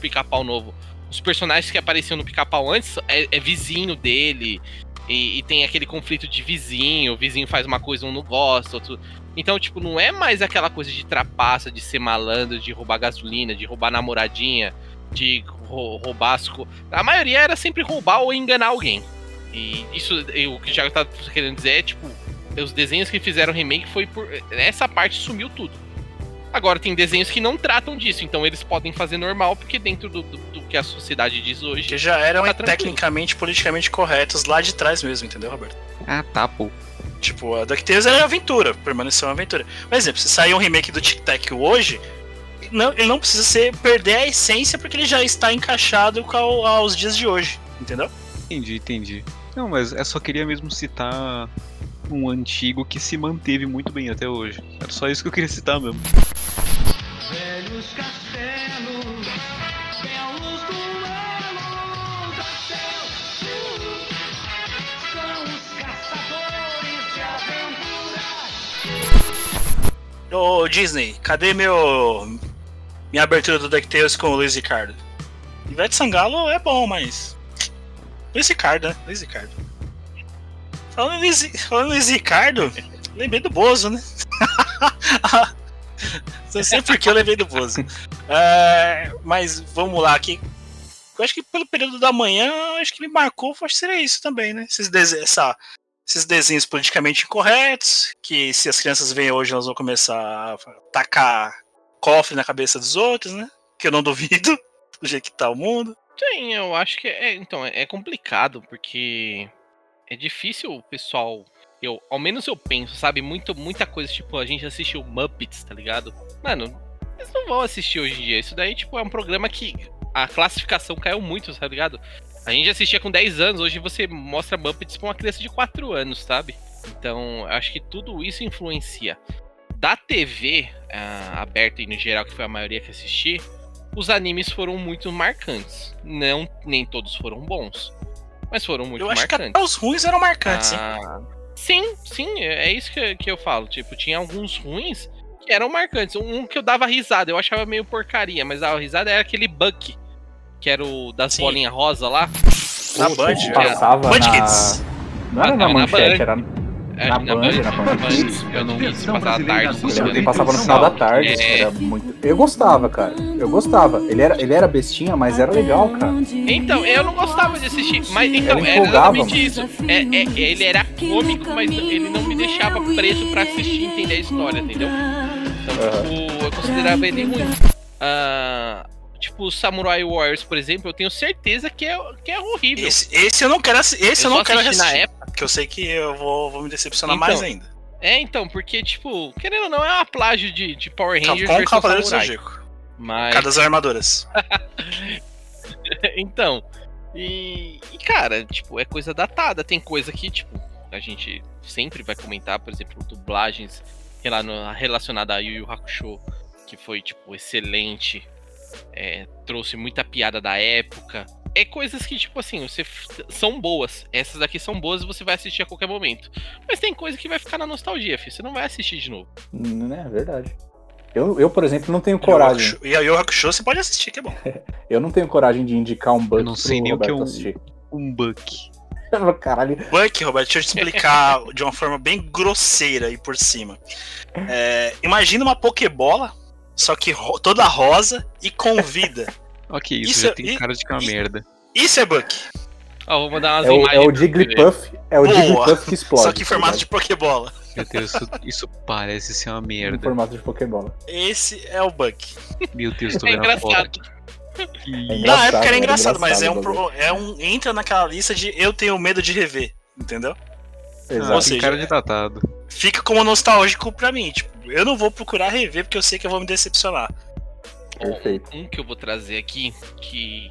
pica-pau novo. Os personagens que apareciam no pica-pau antes é, é vizinho dele. E, e tem aquele conflito de vizinho. O vizinho faz uma coisa, um não gosta, outro. Então, tipo, não é mais aquela coisa de trapaça, de ser malandro, de roubar gasolina, de roubar namoradinha, de rou- roubar as co... A maioria era sempre roubar ou enganar alguém. E isso, e o que o Thiago tá querendo dizer é, tipo, os desenhos que fizeram remake foi por. Essa parte sumiu tudo. Agora tem desenhos que não tratam disso, então eles podem fazer normal, porque dentro do, do, do que a sociedade diz hoje. Que já eram tá tecnicamente, politicamente corretos lá de trás mesmo, entendeu, Roberto? Ah, tá, pô. Tipo, a DuckTales era aventura, permaneceu uma aventura. Por exemplo, se sair um remake do Tic Tac hoje, não, ele não precisa ser, perder a essência porque ele já está encaixado com ao- aos dias de hoje, entendeu? Entendi, entendi. Não, mas eu só queria mesmo citar um antigo que se manteve muito bem até hoje. Era só isso que eu queria citar mesmo. Velhos castelos, belos duelos céu. São os caçadores de aventuras. Ô Disney, cadê meu. minha abertura do DuckTales com o Luiz Ricardo? Ivete Sangalo é bom, mas. Luiz Ricardo, né? Luiz Ricardo. Falando em Luiz, falando em Luiz Ricardo, lembrei do Bozo, né? Não sei por que eu lembrei do Bozo. É, mas vamos lá aqui. Eu acho que pelo período da manhã, acho que me marcou, acho que seria isso também, né? Esses, dese- essa- esses desenhos politicamente incorretos, que se as crianças veem hoje, elas vão começar a tacar cofre na cabeça dos outros, né? Que eu não duvido, do jeito que tá o mundo. Tem, eu acho que é. Então, é é complicado, porque é difícil o pessoal. Eu, ao menos eu penso, sabe? Muito, muita coisa, tipo, a gente assistiu Muppets, tá ligado? Mano, eles não vão assistir hoje em dia. Isso daí, tipo, é um programa que a classificação caiu muito, tá ligado? A gente assistia com 10 anos, hoje você mostra Muppets pra uma criança de 4 anos, sabe? Então, acho que tudo isso influencia. Da TV ah, aberta e no geral, que foi a maioria que assisti, os animes foram muito marcantes. Não, nem todos foram bons, mas foram muito eu acho que marcantes. até os ruins eram marcantes, hein? Sim, sim, é isso que, que eu falo. Tipo, tinha alguns ruins que eram marcantes. Um que eu dava risada, eu achava meio porcaria, mas dava risada era aquele Buck, que era o das bolinhas rosa lá. Na Band, passava Band na- Kids. Não era Ah, na manchete, Band. era É, na na Band, na Band. Kids. Eu não vi se passava tarde. Eu lembro passava no final da tarde. É. Era muito... Eu gostava, cara. Eu gostava. Ele era, ele era bestinha, mas era legal, cara. Então, eu não gostava de assistir, mas então, é empolgava, exatamente mano. isso. É, é- ele era cômico, mas ele não me deixava preso pra assistir e entender a história, entendeu? Então, tipo, eu considerava ele ruim. Ah, tipo, o Samurai Warriors, por exemplo, eu tenho certeza que é, que é horrível. Esse, esse eu não quero esse eu, Eu não quero assisti na assistir. época. Porque eu sei que eu vou, vou me decepcionar Então, mais ainda. É, então, porque, tipo, querendo ou não, é uma plágio de, de Power Rangers com versus Cavaleiro. Zodíaco. Mas... Cada das armaduras. então, e, e, cara, tipo, é coisa datada. Tem coisa que, tipo, a gente sempre vai comentar, por exemplo, dublagens relacionada a Yu Yu Hakusho, que foi, tipo, excelente. é, trouxe muita piada da época. É coisas que, tipo assim, você são boas. Essas daqui são boas e você vai assistir a qualquer momento. Mas tem coisa que vai ficar na nostalgia, filho. Você não vai assistir de novo. Né, é verdade. Eu, eu, por exemplo, não tenho coragem. E a Yu Yu Hakusho você pode assistir, que é bom. Eu não tenho coragem de indicar um bug Eu não sei nem o que é um, assistir. um buck. Caralho. Buck, Roberto, deixa eu te explicar de uma forma bem grosseira aí por cima. É, imagina uma Pokébola, só que ro- toda rosa e com vida. Ok, isso, Isso já é- tem e- cara de que é uma merda. Isso é Buck. Ó, vou mandar umas É o, imagens. é o. Jigglypuff. É o. Jigglypuff que explode. Só que em tá formato de Pokébola. Meu Deus, isso, isso parece ser uma Em merda. formato de Pokébola. Esse é o Buck. Meu Deus, tô É vendo a foto. engraçado. Que- Na Engraçado, época era era engraçado, mas é um, engraçado pro- é um. Entra naquela lista de eu tenho medo de rever. Entendeu? Ah, Exato. Ou seja, cara de datado. Fica como nostálgico pra mim. Tipo, eu não vou procurar rever porque eu sei que eu vou me decepcionar. Perfeito. Um que eu vou trazer aqui, que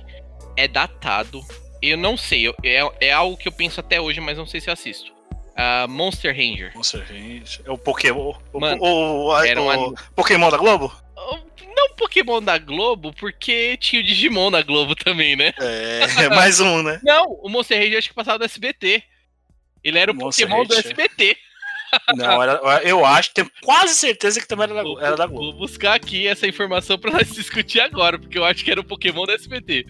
é datado. Eu não sei, eu- é, é algo que eu penso até hoje, mas não sei se eu assisto. Ah, Monster Ranger. Monster Ranger. É o Pokémon. O, Mano, o, o- era um. Pokémon da Globo? Não Pokémon da Globo, porque tinha o Digimon da Globo também, né? É, mais um, né? Não, o Monster Ranger acho que passava do SBT. Ele era o Monster Pokémon do Ranger. SBT. Não, era, eu acho, tenho quase certeza que também era da, era da Globo. Vou buscar aqui essa informação pra nós discutir agora, porque eu acho que era o Pokémon do SBT.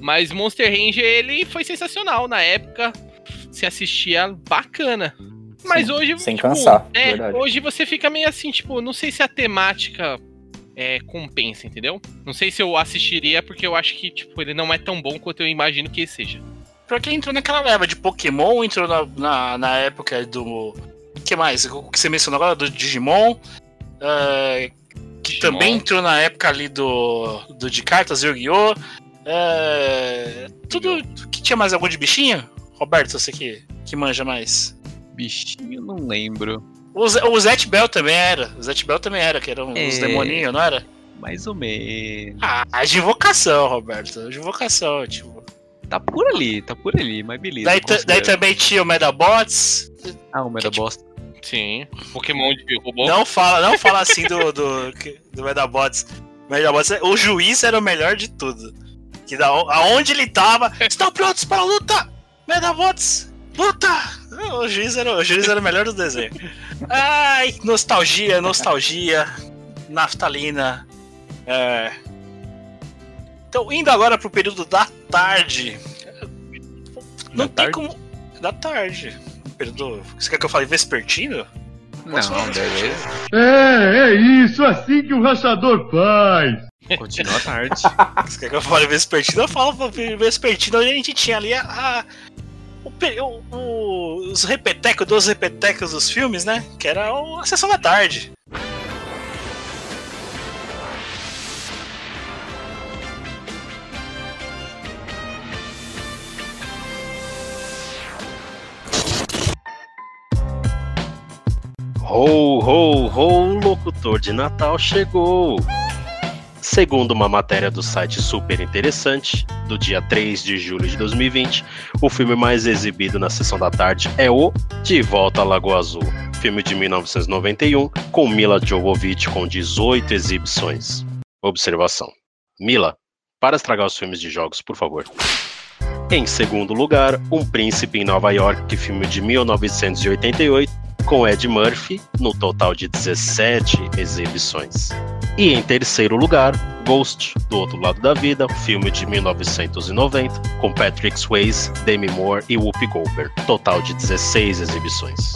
Mas Monster Ranger, ele foi sensacional na época. Se assistia bacana. Mas Sim, hoje. sem tipo, cansar, é, verdade. hoje você fica meio assim, tipo, não sei se a temática é, compensa, entendeu? Não sei se eu assistiria, porque eu acho que, tipo, ele não é tão bom quanto eu imagino que ele seja. Pra quem entrou naquela leva de Pokémon, entrou na, na, na época do. O que mais? O que você mencionou agora? Do Digimon. É, que também entrou na época ali do, do de cartas Yu-Gi-Oh! É, tudo que tinha mais algum de bichinho? Roberto, você que, que manja mais. Bichinho, não lembro. O, Zé- o Zet Bell também era. O Zet Bell também era, que eram os É. demoninhos, não era? Mais ou menos. Ah, de invocação, Roberto. De invocação, tipo. Tá por ali, tá por ali, mas beleza. Daí, daí também tinha o Medabots. Ah, o Medabots. Sim. Pokémon de robô. Não fala, não fala assim do, do, do Medabots. Medabots, o juiz era o melhor de tudo. Que da, aonde ele tava, estão prontos para a luta! Medabots, luta! O juiz era, o juiz era o melhor do desenho. Ai, nostalgia, nostalgia, naftalina. É. Então, indo agora pro período da tarde. Não Da tem tarde? como. Da tarde. Período. Você quer que eu fale vespertino? Posso? Não, beleza. É, é isso, assim que o rachador faz. Continua a tarde. Você quer que eu fale vespertino? Eu falo vespertino. A gente tinha ali a. a- o, o- os repetecos dos repetecos dos filmes, né? Que era a sessão da tarde. Ho, ho, ho, o locutor de Natal chegou! Segundo uma matéria do site Super Interessante, do dia 3 de julho de 2020, o filme mais exibido na sessão da tarde é o De Volta à Lagoa Azul, filme de 1991, com Mila Jovovich com 18 exibições. Observação: Mila, para estragar os filmes de jogos, por favor. Em segundo lugar, Um Príncipe em Nova York, filme de 1988, com Ed Murphy, no total de 17 exibições. E em terceiro lugar, Ghost, do outro lado da vida, filme de 1990, com Patrick Swayze, Demi Moore e Whoopi Goldberg, total de 16 exibições.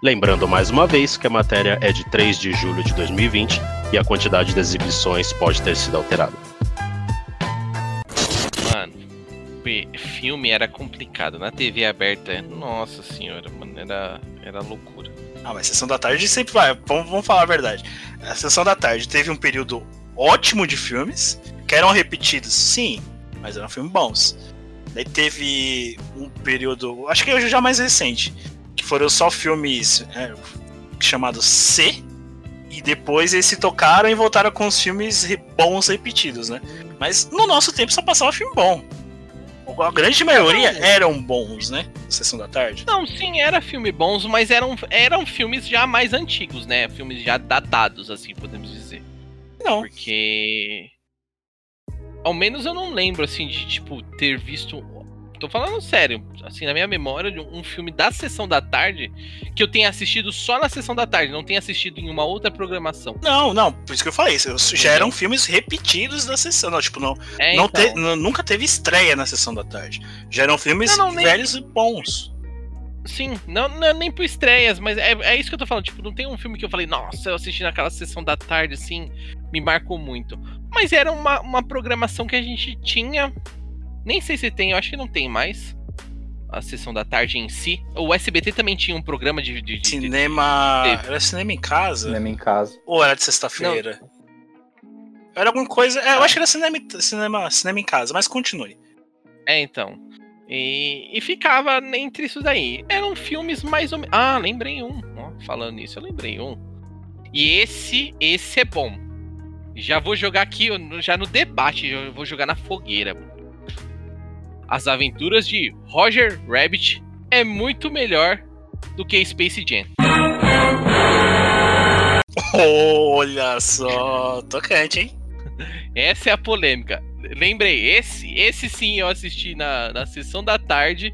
Lembrando mais uma vez que a matéria é de 3 de julho de 2020 e a quantidade de exibições pode ter sido alterada. Pe- filme era complicado. Na TV aberta, nossa senhora, mano, era, era loucura. Ah, mas sessão da tarde sempre vai. Vamos, vamos falar a verdade. A sessão da tarde teve um período ótimo de filmes, que eram repetidos, sim, mas eram filmes bons. Daí teve um período, acho que é já mais recente, que foram só filmes é, chamados C, e depois eles se tocaram e voltaram com os filmes bons repetidos, né? Mas no nosso tempo só passava filme bom. A grande maioria eram bons, né? Sessão da tarde. Não, sim, era filme bons, mas eram, eram filmes já mais antigos, né? Filmes já datados, assim, podemos dizer. Não. Porque. Ao menos eu não lembro, assim, de, tipo, ter visto. Tô falando sério, assim, na minha memória, de um filme da sessão da tarde que eu tenha assistido só na sessão da tarde, não tenha assistido em uma outra programação. Não, não, por isso que eu falei, já eram filmes repetidos da sessão, não, tipo, não, É, não então. te- nu- nunca teve estreia na sessão da tarde. Já eram filmes Não, nem- velhos e bons. Sim, não, não é nem por estreias, mas é, é isso que eu tô falando. Tipo, não tem um filme que eu falei, nossa, eu assisti naquela sessão da tarde, assim, me marcou muito. Mas era uma, uma programação que a gente tinha. Nem sei se tem, eu acho que não tem mais. A sessão da tarde em si. O SBT também tinha um programa de. de- de- Cinema. de- Era cinema em casa? Cinema em casa. Ou era de sexta-feira? Era alguma coisa. É, eu acho que era cinema, cinema, cinema em casa, mas continue. É, então. E, e ficava entre isso daí. Eram filmes mais ou menos. Ah, lembrei um. Ó, falando nisso, eu lembrei um. E esse, esse é bom. Já vou jogar aqui, já no debate, eu vou jogar na fogueira. As aventuras de Roger Rabbit é muito melhor do que Space Jam. Olha só, tocante, hein? Essa é a polêmica. Lembrei, esse, esse sim eu assisti na, na sessão da tarde.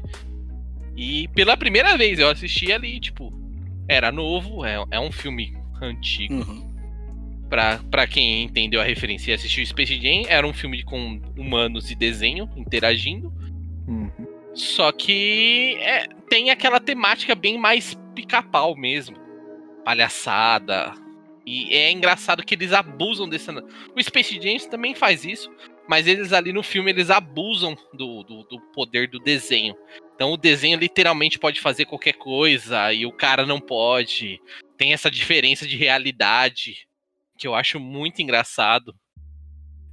E pela primeira vez eu assisti ali, tipo, era novo, é, é um filme antigo. Uhum. Pra, pra quem entendeu a referência e assistiu Space Jam, era um filme com humanos e desenho interagindo. Só que é, tem aquela temática bem mais pica-pau mesmo. Palhaçada. E é engraçado que eles abusam desse. O Space Jam também faz isso, mas eles ali no filme eles abusam do, do, do poder do desenho. Então o desenho literalmente pode fazer qualquer coisa e o cara não pode. Tem essa diferença de realidade. que eu acho muito engraçado.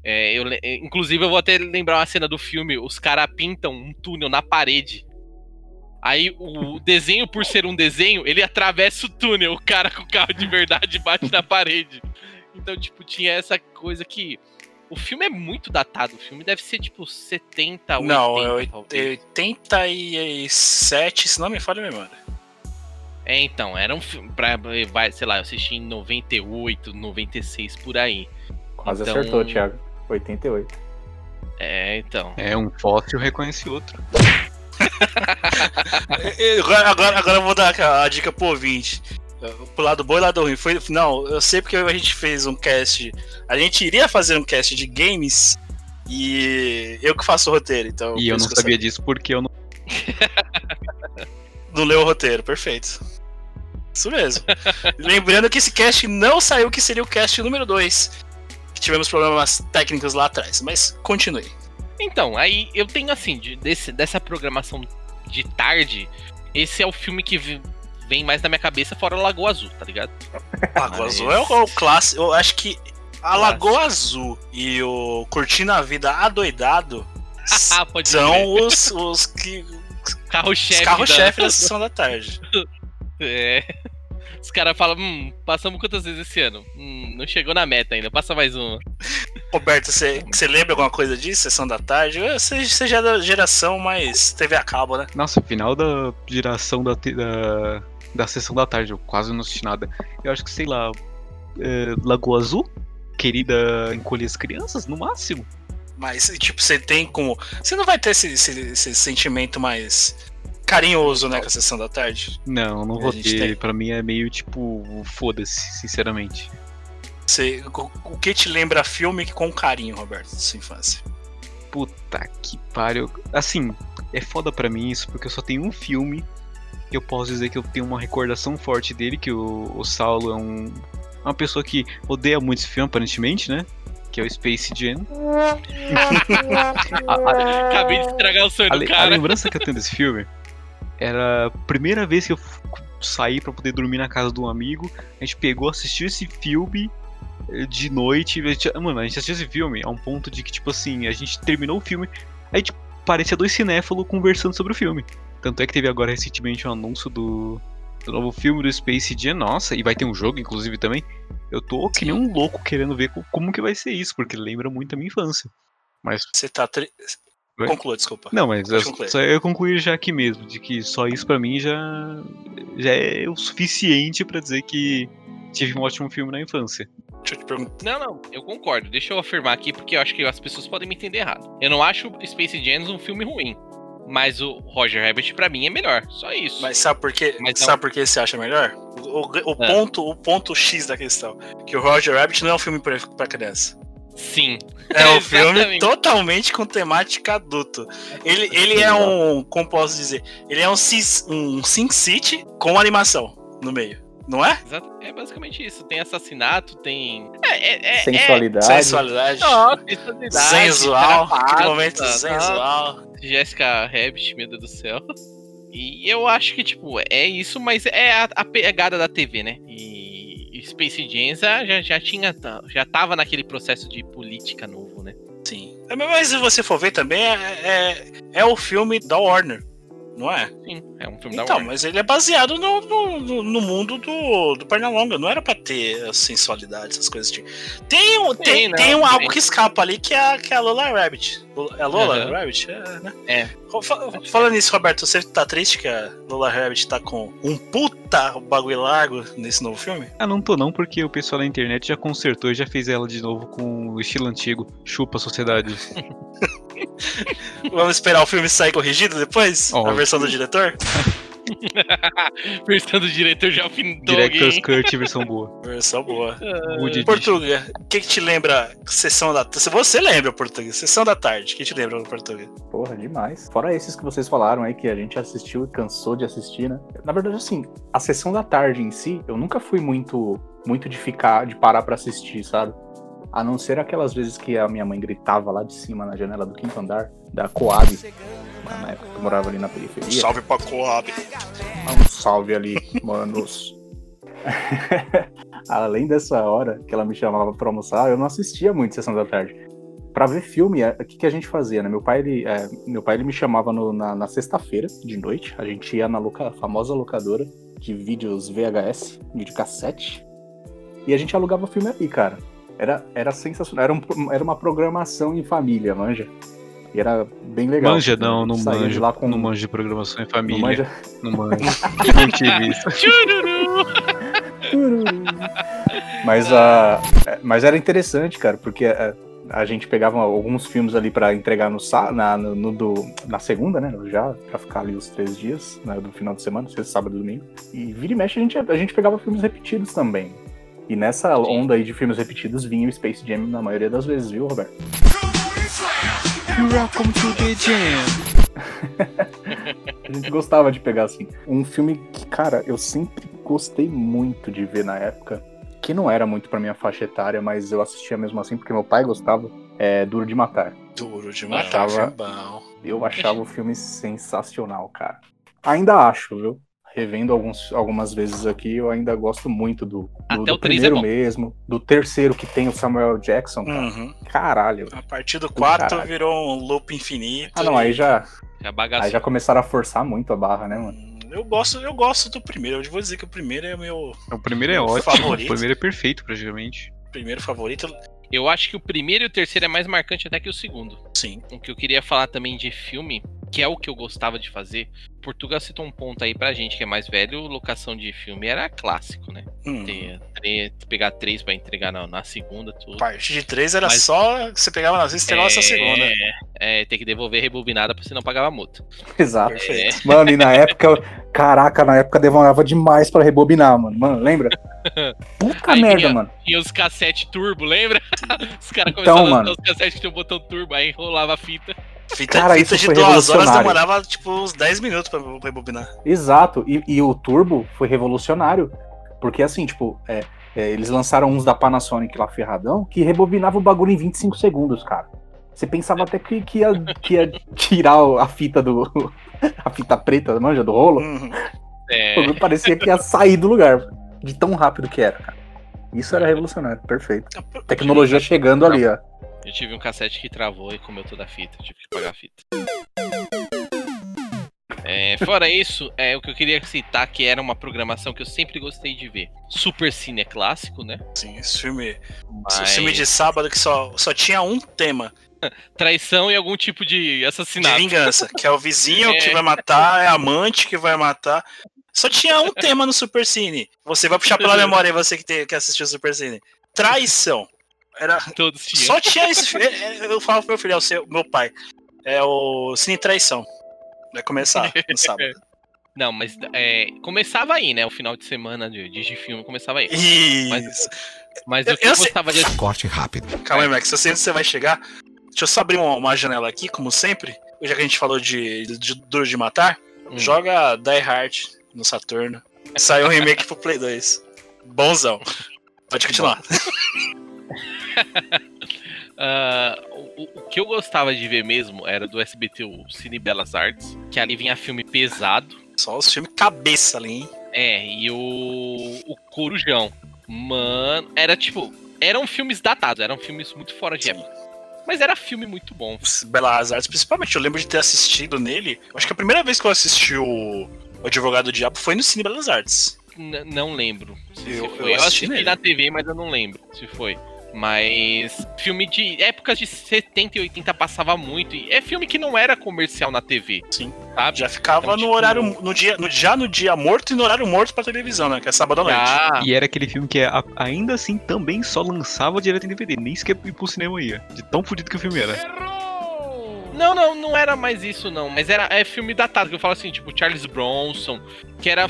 É, eu, é, inclusive, eu vou até lembrar uma cena do filme: os caras pintam um túnel na parede. Aí o desenho, por ser um desenho, ele atravessa o túnel. O cara com o carro de verdade bate na parede. Então, tipo, tinha essa coisa que. O filme é muito datado. O filme deve ser tipo 70, 80. Não, é oit- talvez. 87, se não me falha a memória. É, então, era um filme. Pra, vai, sei lá, eu assisti em 98, 96 por aí. Quase Então- acertou, Thiago. 88. É, então. É, um fóssil reconhece outro. Agora, agora, agora eu vou dar a, dica pro ouvinte. Pro lado bom e lado ruim. Foi, não, eu sei porque a gente fez um cast. A gente iria fazer um cast de games e eu que faço o roteiro, então. E eu não sabia disso porque eu não. Não leu o roteiro, perfeito. Isso mesmo. Lembrando que esse cast não saiu, que seria o cast número 2. Tivemos problemas técnicos lá atrás, mas continue. Então, aí eu tenho assim, de- desse, dessa programação de tarde, esse é o filme que vi- vem mais na minha cabeça fora Lagoa Azul, tá ligado? Lagoa Mas- Azul é o, o clássico. Eu acho que a Lagoa Azul e o Curtindo a Vida Adoidado Ah, pode são os, os que. Carro-chefe. Os da- da sessão da tarde. É. Os caras falam, hum, passamos quantas vezes esse ano? Hum, não chegou na meta ainda, passa mais uma. Roberto, você, você lembra alguma coisa disso? Sessão da tarde? Você, você já é da geração mais TV a cabo, né? Nossa, final da geração da, da, da sessão da tarde, eu quase não assisti nada. Eu acho que, sei lá, é, Lagoa Azul? Querida encolher as crianças, no máximo. Mas, tipo, você tem como. Você não vai ter esse, esse, esse sentimento mais carinhoso, né, com a sessão da tarde? Não, não vou ter. tem. Pra mim é meio tipo, foda-se, sinceramente. Você, o, que te lembra filme com carinho, Roberto, da sua infância? Puta que pariu. Assim, é foda pra mim isso, porque eu só tenho um filme que eu posso dizer que eu tenho uma recordação forte dele, que o, o Saulo é um, uma pessoa que odeia muito esse filme, aparentemente, né? Que é o Space Jam. Acabei de estragar o sonho A, do le- a cara. lembrança que eu tenho desse filme era a primeira vez que eu saí pra poder dormir na casa de um amigo. A gente pegou, assistiu esse filme eh, de noite. A gente, mano, a gente assistiu esse filme a um ponto de que, tipo assim, a gente terminou o filme. A gente parecia dois cinéfilos conversando sobre o filme. Tanto é que teve agora recentemente um anúncio do, do novo filme do Space Jam. Nossa, e vai ter um jogo, inclusive, também. Eu tô que nem um louco querendo ver co- como que vai ser isso, porque lembra muito a minha infância. Mas. Você tá. Tri... Conclua, desculpa. Não, mas eu, só eu concluir já aqui mesmo, de que só isso pra mim já, já é o suficiente pra dizer que tive um ótimo filme na infância. Deixa eu te perguntar. Não, não, eu concordo. Deixa eu afirmar aqui, porque eu acho que as pessoas podem me entender errado. Eu não acho Space Jam um filme ruim. Mas o Roger Rabbit, pra mim, é melhor. Só isso. Mas sabe por quê? Mas não- sabe por que você acha melhor? O, o- o É. ponto, o ponto X da questão. Que o Roger Rabbit não é um filme pra criança. Sim. É um filme totalmente com temática adulto. Ele, ele é um. Como posso dizer? Ele é um, um Sin City com animação no meio. Não é? Exato. É basicamente isso. Tem assassinato, tem. É, é, é, Sensualidade. Sensualidade. Nossa, sensualidade, Sensual. carapaça, Aquele momento nossa. sensual. Jessica Rabbit, meu Deus do céu. E eu acho que, tipo, é isso, mas é a, a pegada da TV, né? E Space Jam já, já tinha. Já tava naquele processo de política novo, né? Sim. É, Mas se você for ver também, é, é, é o filme da Warner. Não é? Sim, é um filme da Então, Warner. mas ele é baseado no, no, no- mundo do, do Pernalonga. Não era pra ter a sensualidade, essas coisas. Tipo. Tem, um, tem, não, tem um algo que escapa ali que é, a- que é a Lola Rabbit. É a Lola Aham. Rabbit? É, né? É. Fa- Falando nisso, Roberto, você tá triste que a Lola Rabbit tá com um puta bagulho largo nesse novo filme? Ah, não tô não, porque o pessoal da internet já consertou e já fez ela de novo com o estilo antigo. Chupa a sociedade. Vamos esperar o filme sair corrigido depois? A versão do diretor? Versão do diretor já pintou Director's. Cut, versão boa. Versão boa. Edition. Portuga, o que, que te lembra sessão da Se você lembra, Portuga, sessão da tarde, o que te lembra do Portuga? Porra, demais. Fora esses que vocês falaram aí, que a gente assistiu e cansou de assistir, né? Na verdade, assim, a sessão da tarde em si, eu nunca fui muito, muito de ficar, de parar pra assistir, sabe? A não ser aquelas vezes que a minha mãe gritava lá de cima na janela do quinto andar, da Coab, na época que eu morava ali na periferia. Salve pra Coab. Um salve ali, manos. além dessa hora que ela me chamava pra almoçar, eu não assistia muito Sessão da Tarde. Pra ver filme, é, o que, que a gente fazia, né? Meu pai, ele, é, meu pai, ele me chamava no- na, na sexta-feira, de noite. A gente ia na loca- famosa locadora de vídeos VHS, videocassete. E a gente alugava filme ali, cara. Era, era sensacional. Era, um- era uma programação em família, manja. E era bem legal. Manja não, não manjo. lá com- Não manjo de programação em família. Não manja? Não manjo. não tive isso. Mas, a, mas era interessante, cara, porque a, a gente pegava alguns filmes ali pra entregar no, sá- na, no, no do, na segunda, né? Já, pra ficar ali os três dias né, do final de semana, sexta, sábado e domingo. E vira e mexe a gente, a gente pegava filmes repetidos também. E nessa onda aí de filmes repetidos vinha o Space Jam na maioria das vezes, viu, Roberto? Welcome to the jam. A gente gostava de pegar assim. Um filme que, cara, eu sempre gostei muito de ver na época, que não era muito pra minha faixa etária, mas eu assistia mesmo assim porque meu pai gostava, é Duro de Matar. Duro de Eu matar, achava, filme bom. eu achava o filme sensacional, cara. Ainda acho, viu? Revendo alguns, algumas vezes aqui, eu ainda gosto muito do, do, Até do é primeiro bom. mesmo, do terceiro que tem o Samuel Jackson, cara. Uhum. Caralho. A partir do 4 Caralho. virou um loop infinito. Ah, não, aí já, Já bagaçou. aí já começaram a forçar muito a barra, né, mano? Eu gosto, eu gosto do primeiro. Eu vou dizer que o primeiro é o meu O primeiro é Meu ótimo. favorito. O primeiro é perfeito, praticamente. primeiro favorito. Eu acho que o primeiro e o terceiro é mais marcante até que o segundo. Sim. O que eu queria falar também de filme, que é o que eu gostava de fazer. Portugal citou um ponto aí pra gente que é mais velho, locação de filme era clássico, né? Hum. Ter, tre- pegar três pra entregar na, na segunda, tudo. Parte de 3 era Mas- só. Você pegava na sexta e entregava essa segunda. É, tem que devolver rebobinada porque você não pagava multa. Exato. Perfeito. Mano, e na época, caraca, na época demorava demais pra rebobinar, mano. Mano, lembra? Puta Aí merda, vinha- mano. Tinha os cassete turbo, lembra? Os caras Então, começavam a mano. usar os cassetes que tinha o botão turbo, aí enrolava a fita. Fita, Cara, fita isso de foi duas horas demorava tipo uns 10 minutos pra rebobinar. Exato. E, e o Turbo foi revolucionário. Porque assim, tipo, é, é, eles lançaram uns da Panasonic lá ferradão que rebobinava o bagulho em 25 segundos, cara. Você pensava até que, que, ia, que ia tirar a fita do. a fita preta, manja, do rolo. Uhum. É, parecia que ia sair do lugar. De tão rápido que era, cara. Isso era revolucionário, perfeito. Tecnologia chegando ali, ó. Eu tive um cassete que travou e comeu toda a fita. Tive que pagar a fita. É, fora isso, é o que eu queria citar que era uma programação que eu sempre gostei de ver. Super Cine é clássico, né? Sim, esse filme. Mas- Esse filme de sábado que só, só tinha um tema. Traição e algum tipo de De assassinato. vingança. Que é o vizinho É. que vai matar, é a amante que vai matar. Só tinha um tema no Super Cine. Você vai puxar pela memória aí, você que, tem, que assistiu o Super Cine. Traição. Era, Todos tinham. Só tinha esse filme. É, Eu falo pro meu filho, é o seu, meu pai. É o Cine Traição. Vai começar no sábado. Não, mas é, começava aí, né? O final de semana de, de, de filme começava aí. Isso. Mas, mas Eu- o que eu, eu sei- gostava de Corte rápido. Calma aí, Max, eu sei onde você vai chegar. Deixa eu só abrir uma, uma janela aqui, como sempre. Já que a gente falou de, de Duro de Matar, Hum. joga Die Hard no Saturno. Saiu um remake pro Play 2. Bonzão. Pode continuar. Ah, o, o- que eu gostava de ver mesmo era do SBT, o Cine Belas Artes, que ali vinha filme pesado. Só os filmes cabeça ali, hein? É, e o, o Corujão. Mano, era tipo. Eram filmes datados, eram filmes muito fora de época. Mas era filme muito bom. Belas Artes, principalmente. Eu lembro de ter assistido nele. Acho que a primeira vez que eu assisti o, o Advogado do Diabo foi no Cine Belas Artes. N- não lembro se, Eu- se eu foi. Eu, assisti assisti na TV, mas eu não lembro se foi. Mas filme de épocas de 70 e 80 passava muito. E é filme que não era comercial na TV. Sim. Sabe? Já ficava Então, no tipo, horário. No dia, no, já no dia morto e no horário morto pra televisão, né? Que é sábado à noite. E era aquele filme que ainda assim também só lançava direto em DVD, nem sequer ir pro cinema ia. De tão fodido que o filme era. Não, não, não era mais isso, não. Mas era é filme datado, que eu falo assim, tipo, Charles Bronson, que era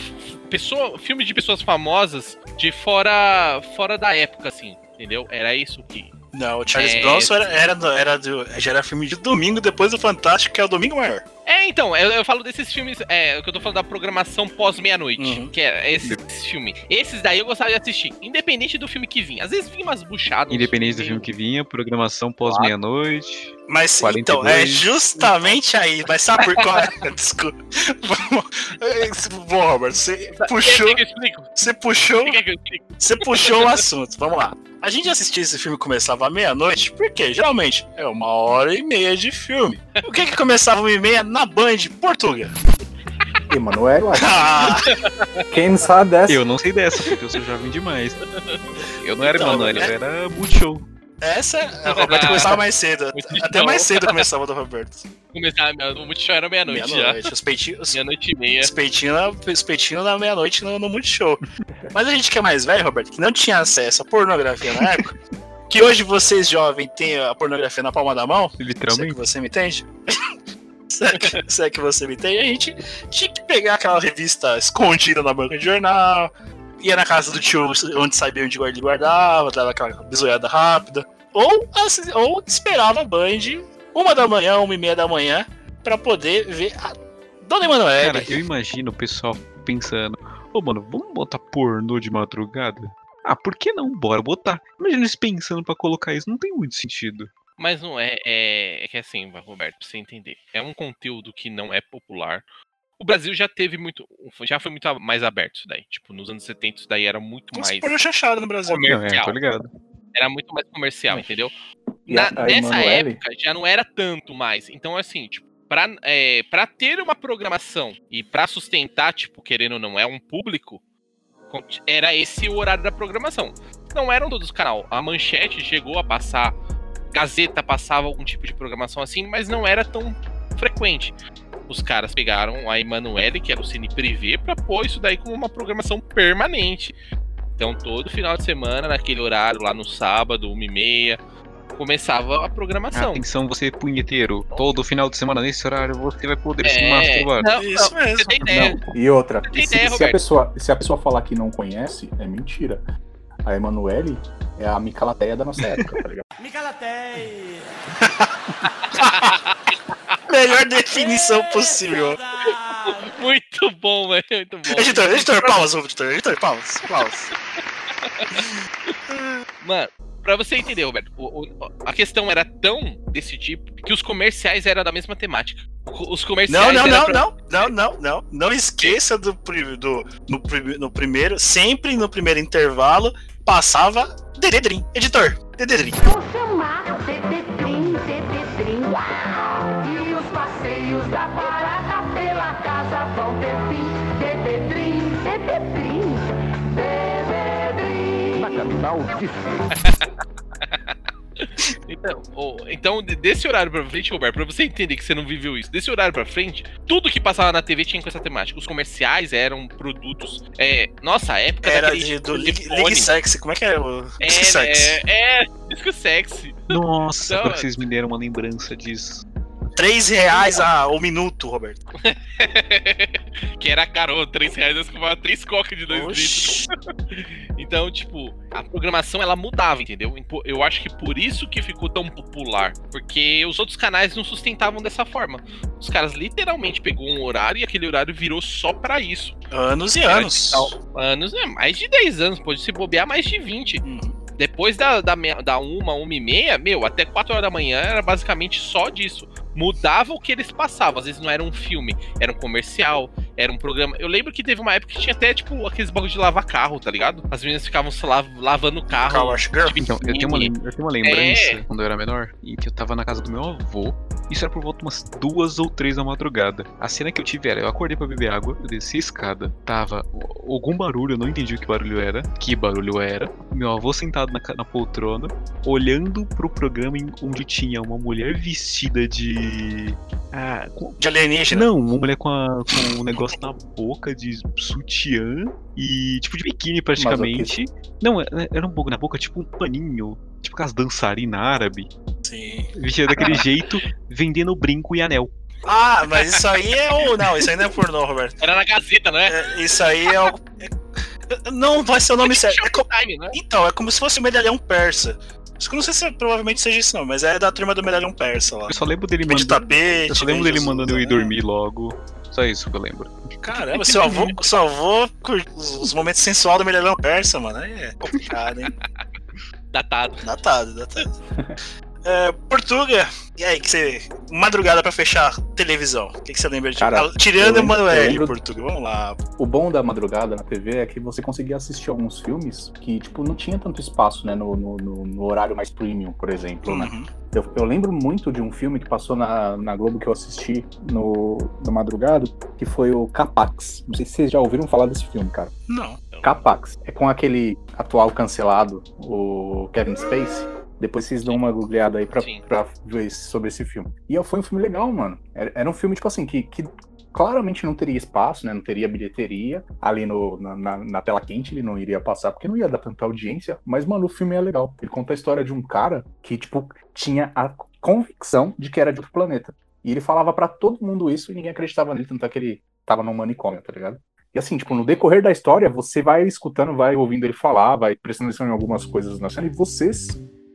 pessoa, filme de pessoas famosas de fora, fora da época, assim, entendeu? Era isso que. Não, o Charles É. Bronson era, era, do- era do, já era filme de domingo depois do Fantástico, que é o Domingo Maior. É, É, então, eu, eu falo desses filmes, é, o que eu tô falando da programação pós-meia-noite, que é esse, esse filme. Esses daí eu gostava de assistir, independente do filme que vinha. Às vezes vinha umas buchadas. Independente do filme que vinha, programação pós-meia-noite. Mas 42. então, é justamente aí. Mas sabe por qual? Desculpa. Vamos- Bom, Robert, você puxou. Eu explico? Você puxou. Explico? Você puxou o assunto. Vamos lá. A gente assistia esse filme começava à meia-noite, porque geralmente é uma hora e meia de filme. O que que começava uma e meia na Band Portugal? Emanuel. Ah, Quem não sabe dessa? Eu não sei dessa, porque eu sou jovem demais. Eu não era Então, Emanuele, é- eu era Multishow. Essa. O Roberto começava mais cedo. Até mais cedo começava do Roberto. Começar, o Multishow era meia-noite. Meia-noite. Os peitinhos. Meia-noite e meia. Os peitinhos na, os peitinhos na meia-noite no, no Multishow. Mas a gente que é mais velho, Roberto, que não tinha acesso à pornografia na época, que hoje vocês jovens têm a pornografia na palma da mão, se é Literalmente. que você me entende? se, é que, se é que você me entende, a gente tinha que pegar aquela revista escondida na banca de jornal, ia na casa do tio onde sabia onde ele guardava, dava aquela bisoiada rápida, ou, ou esperava a Band uma da manhã, uma e meia da manhã, pra poder ver a Dona Emanuele. Cara, eu imagino o pessoal pensando, ô mano, vamos botar pornô de madrugada? Ah, por que não? Bora botar. Imagina eles pensando pra colocar isso, não tem muito sentido. Mas não é, é, é que assim, Roberto, pra você entender. É um conteúdo que não é popular. O Brasil já teve muito. Já foi muito mais aberto isso daí. Tipo, nos anos 70 isso daí era muito Nossa, mais. pornô chanchado no Brasil. Não, é, Comercial. tô ligado. Era muito mais comercial, entendeu? Na- a- a nessa Emanuele? época já não era tanto mais. Então, assim, tipo, pra, é, pra ter uma programação e pra sustentar, tipo, querendo ou não, é um público, era esse o horário da programação. Não eram todos os canal. A Manchete chegou a passar, Gazeta passava algum tipo de programação assim, mas não era tão frequente. Os caras pegaram a Emanuele, que era o Cine Privé, pra pôr isso daí como uma programação permanente. Então, todo final de semana, naquele horário, lá no sábado, 1h30, começava a programação. Atenção, você punheteiro. Todo final de semana nesse horário você vai poder se É, masturbar. não, Isso não, mesmo. Você tem ideia. Não, e outra, e se, ideia, se a pessoa, se a pessoa falar que não conhece, é mentira. A Emanuele é a Micalateia da nossa época, tá ligado? Micalateia. Melhor definição possível. Muito bom, velho. Muito bom. Editor, editor, pausa, editor, editor, pausa, pausa. Mano, pra você entender, Roberto, o- o- a questão era tão desse tipo que os comerciais eram da mesma temática. Os Não, comerciais. não, era não, pra- não, não, não, não. Não esqueça do, do no, no primeiro, sempre no primeiro intervalo, passava Dededrim. Editor, Dededrim. Vou chamar Tetrim, Tetrim. E os passeios da barata pela casa vão ter fim. Tetrim, Tetrim, Tetrim. Na capital, Então, o- então, de- desse horário pra frente, Roberto, pra você entender que você não viveu isso, desse horário pra frente, tudo que passava na TV tinha com essa temática. Os comerciais eram produtos. É, nossa, a época Era daquele de, do League, telefone. League Sexy. Como é que é o É, League Sexy? é, é, disco sexy. Nossa, Então, vocês me deram uma lembrança disso. 3 reais a, o minuto, Roberto. que era caro, 3 reais eu comprava 3 coca de 2 litros. Então, tipo, a programação ela mudava, entendeu? Eu acho que por isso que ficou tão popular. Porque os outros canais não sustentavam dessa forma. Os caras literalmente pegou um horário e aquele horário virou só pra isso. Anos e Era anos. digital. Anos, né? Mais de 10 anos, pode se bobear mais de 20. Uhum. Depois da, da, da uma, uma e meia, meu, até 4 horas da manhã era basicamente só disso. Mudava o que eles passavam. Às vezes não era um filme, era um comercial, era um programa. Eu lembro que teve uma época que tinha até, tipo, aqueles bagulho de lavar carro, tá ligado? As meninas ficavam lav- lavando o carro. Car Wash Girl. de Então, eu tenho uma, eu tenho uma lembrança É. quando eu era menor e que eu tava na casa do meu avô. Isso era por volta de umas duas ou três da madrugada. A cena que eu tive era: eu acordei pra beber água, eu desci a escada, tava algum barulho, eu não entendi o que barulho era, que barulho era. Meu avô sentado na, na poltrona, olhando pro programa em- onde tinha uma mulher vestida de. Ah, com- De alienígena. não, uma mulher com, a- com um negócio na boca de sutiã e tipo de biquíni praticamente. Não, era era um pouco na boca, tipo um paninho, tipo aquelas dançarinas árabe, Sim. vestida daquele jeito, vendendo brinco e anel. Ah, mas isso aí é o. Não, isso aí não é pornô, Roberto. Era na Gazeta, não é? É, isso aí é o. é- Não vai ser o nome certo. É co- Time, né? Então, é como se fosse o medalhão persa. Isso que eu não sei se provavelmente seja isso não, mas é da turma do Medalhão Persa lá. Eu só lembro dele mandando. tapete, Eu só lembro dele mandando eu ir dormir logo. Só isso que eu lembro. Caramba, seu avô, seu avô curte os os momentos sensual do Medalhão Persa, mano. Aí é complicado, hein? Datado. Datado, datado. É, Portuga, e aí, que você. Madrugada pra fechar televisão. O que, que você lembra de. Cara, Tirando eu lembro- Portuga, vamos lá. O bom da madrugada na TV é que você conseguia assistir alguns filmes que, tipo, não tinha tanto espaço, né? No, no, no- horário mais premium, por exemplo, né? Uhum. Eu, eu lembro muito de um filme que passou na, na Globo que eu assisti no, na madrugada, que foi o Capax. Não sei se vocês já ouviram falar desse filme, cara. Não. Capax. É com aquele atual cancelado, o Kevin Spacey. Depois vocês dão uma googleada aí pra, pra ver sobre esse filme. E foi um filme legal, mano. Era, era um filme, tipo assim, que, que claramente não teria espaço, né? Não teria bilheteria. Ali no, na, na- na tela quente ele não iria passar, porque não ia dar tanta audiência. Mas, mano, o filme é legal. Ele conta a história de um cara que, tipo, tinha a convicção de que era de outro planeta. E ele falava pra todo mundo isso e ninguém acreditava nele, tanto é que ele tava no manicômio, tá ligado? E assim, tipo, no decorrer da história, você vai escutando, vai ouvindo ele falar, vai prestando atenção em algumas coisas na cena, e você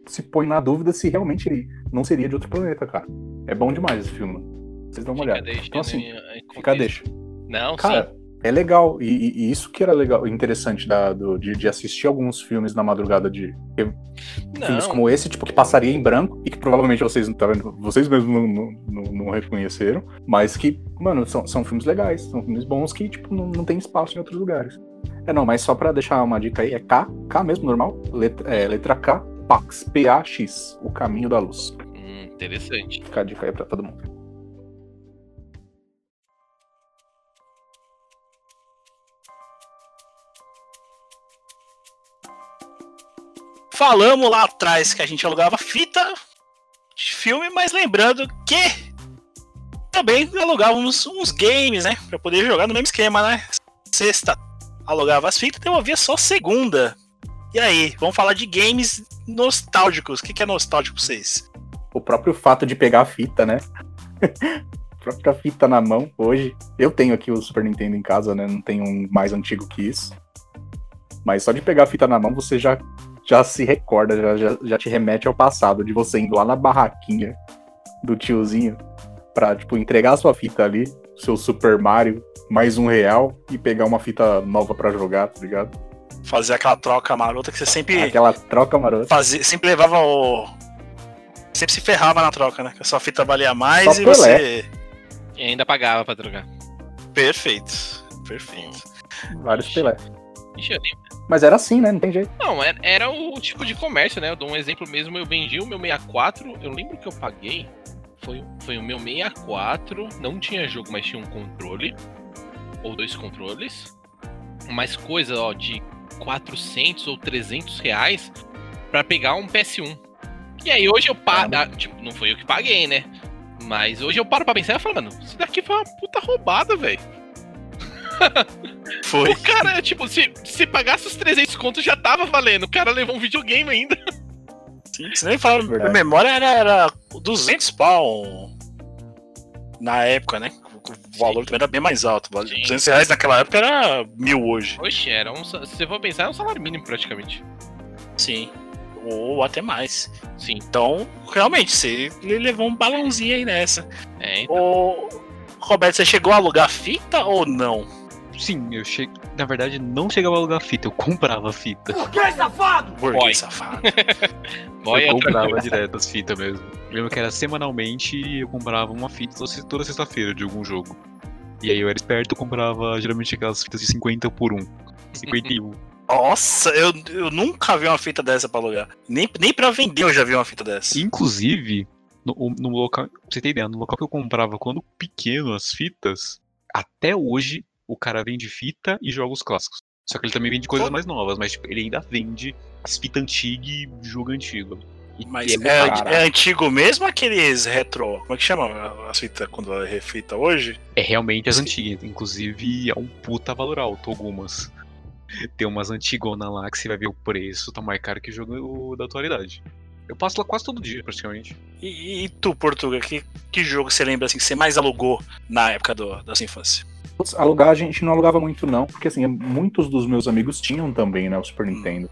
se põe na dúvida se realmente ele não seria de outro planeta, cara. É bom demais esse filme. Vocês dão uma olhada. Então, assim, fica deixa. Não, Cara, é legal. E, e- isso que era legal, interessante da, do- de, de assistir alguns filmes na madrugada de. Filmes como esse, tipo, que passaria em branco e que provavelmente vocês não tá vendo, vocês mesmos não, não, não- não reconheceram, mas que, mano, são, são filmes legais, são filmes bons que, tipo, não, não tem espaço em outros lugares. É, não, mas só pra deixar uma dica aí, é K, K mesmo, normal, letra, é, letra K, Pax, P-A-X, o caminho da luz. Hum, interessante. Fica a dica aí pra todo mundo. Falamos lá atrás que a gente alugava fita de filme, mas lembrando que também alugávamos uns games, né? Pra poder jogar no mesmo esquema, né? Sexta alugava as fitas, devolvia só segunda. E aí, vamos falar de games nostálgicos. O que, que é nostálgico pra vocês? O próprio fato de pegar a fita, né? a própria fita na mão, hoje. Eu tenho aqui o Super Nintendo em casa, né? Não tenho um mais antigo que isso. Mas só de pegar a fita na mão, você já, já se recorda, já, já, já te remete ao passado, de você indo lá na barraquinha do tiozinho pra, tipo, entregar a sua fita ali, seu Super Mario, mais um real, e pegar uma fita nova pra jogar, tá ligado? Fazer aquela troca marota que você sempre Aquela troca marota. fazia, sempre levava o. Sempre se ferrava na troca, né? Que a sua fita valia mais Só e Pelé. você. E ainda pagava pra trocar. Perfeito. Perfeito. Vários Pelé. Ixi, eu nem- Mas era assim, né? Não tem jeito. Não, era, era o tipo de comércio, né? Eu dou um exemplo mesmo, eu vendi o meu 64, eu lembro que eu paguei, foi, foi o meu 64, não tinha jogo, mas tinha um controle, ou dois controles, mais coisa, ó, de 400 ou 300 reais pra pegar um PS1. E aí hoje eu paro, ah, tipo, não foi eu que paguei, né? Mas hoje eu paro pra pensar e falo, mano, isso daqui foi uma puta roubada, velho. Foi. O cara, tipo, se, se pagasse os 300 contos já tava valendo. O cara levou um videogame ainda. Sim, você nem fala, Verdade. a memória era, era 200 pau na época, né? O valor também era bem mais alto. vale- 200 reais naquela época era mil hoje. Oxe, era um. Se você for pensar, é um salário mínimo praticamente. Sim. Ou até mais. Sim. Então, realmente, você levou um balãozinho aí nessa. É, Ô, Roberto, você chegou a alugar fita ou não? Sim, eu cheguei. Na verdade, não chegava a alugar fita, eu comprava fita. Que safado! Burguês safado. Boy é eu outra comprava direto as fitas mesmo. Eu lembro que era semanalmente eu comprava uma fita toda- toda sexta-feira de algum jogo. E aí eu era esperto, eu comprava geralmente aquelas fitas de 50 por 1. 51. Nossa, eu, eu nunca vi uma fita dessa pra alugar. Nem, nem pra vender eu já vi uma fita dessa. Inclusive, no, no local. Pra você ter ideia, no local que eu comprava quando pequeno as fitas, até hoje o cara vende fita e jogos clássicos. Só que ele também vende coisas mais novas, mas tipo, ele ainda vende as fitas antigas e jogo antigo. E Mas é é, é antigo mesmo aqueles retro? Como é que chama as fitas quando é refita hoje? É realmente as antigas. Inclusive, é um puta valor alto algumas. Tem umas antigonas lá que você vai ver o preço, tá mais caro que o jogo da atualidade. Eu passo lá quase todo dia, praticamente. E, e tu, Portuga, que, que jogo você lembra assim, que você mais alugou na época do, da sua infância? Putz, Alugar a gente não alugava muito, não, porque assim, muitos dos meus amigos tinham também, né, o Super Nintendo.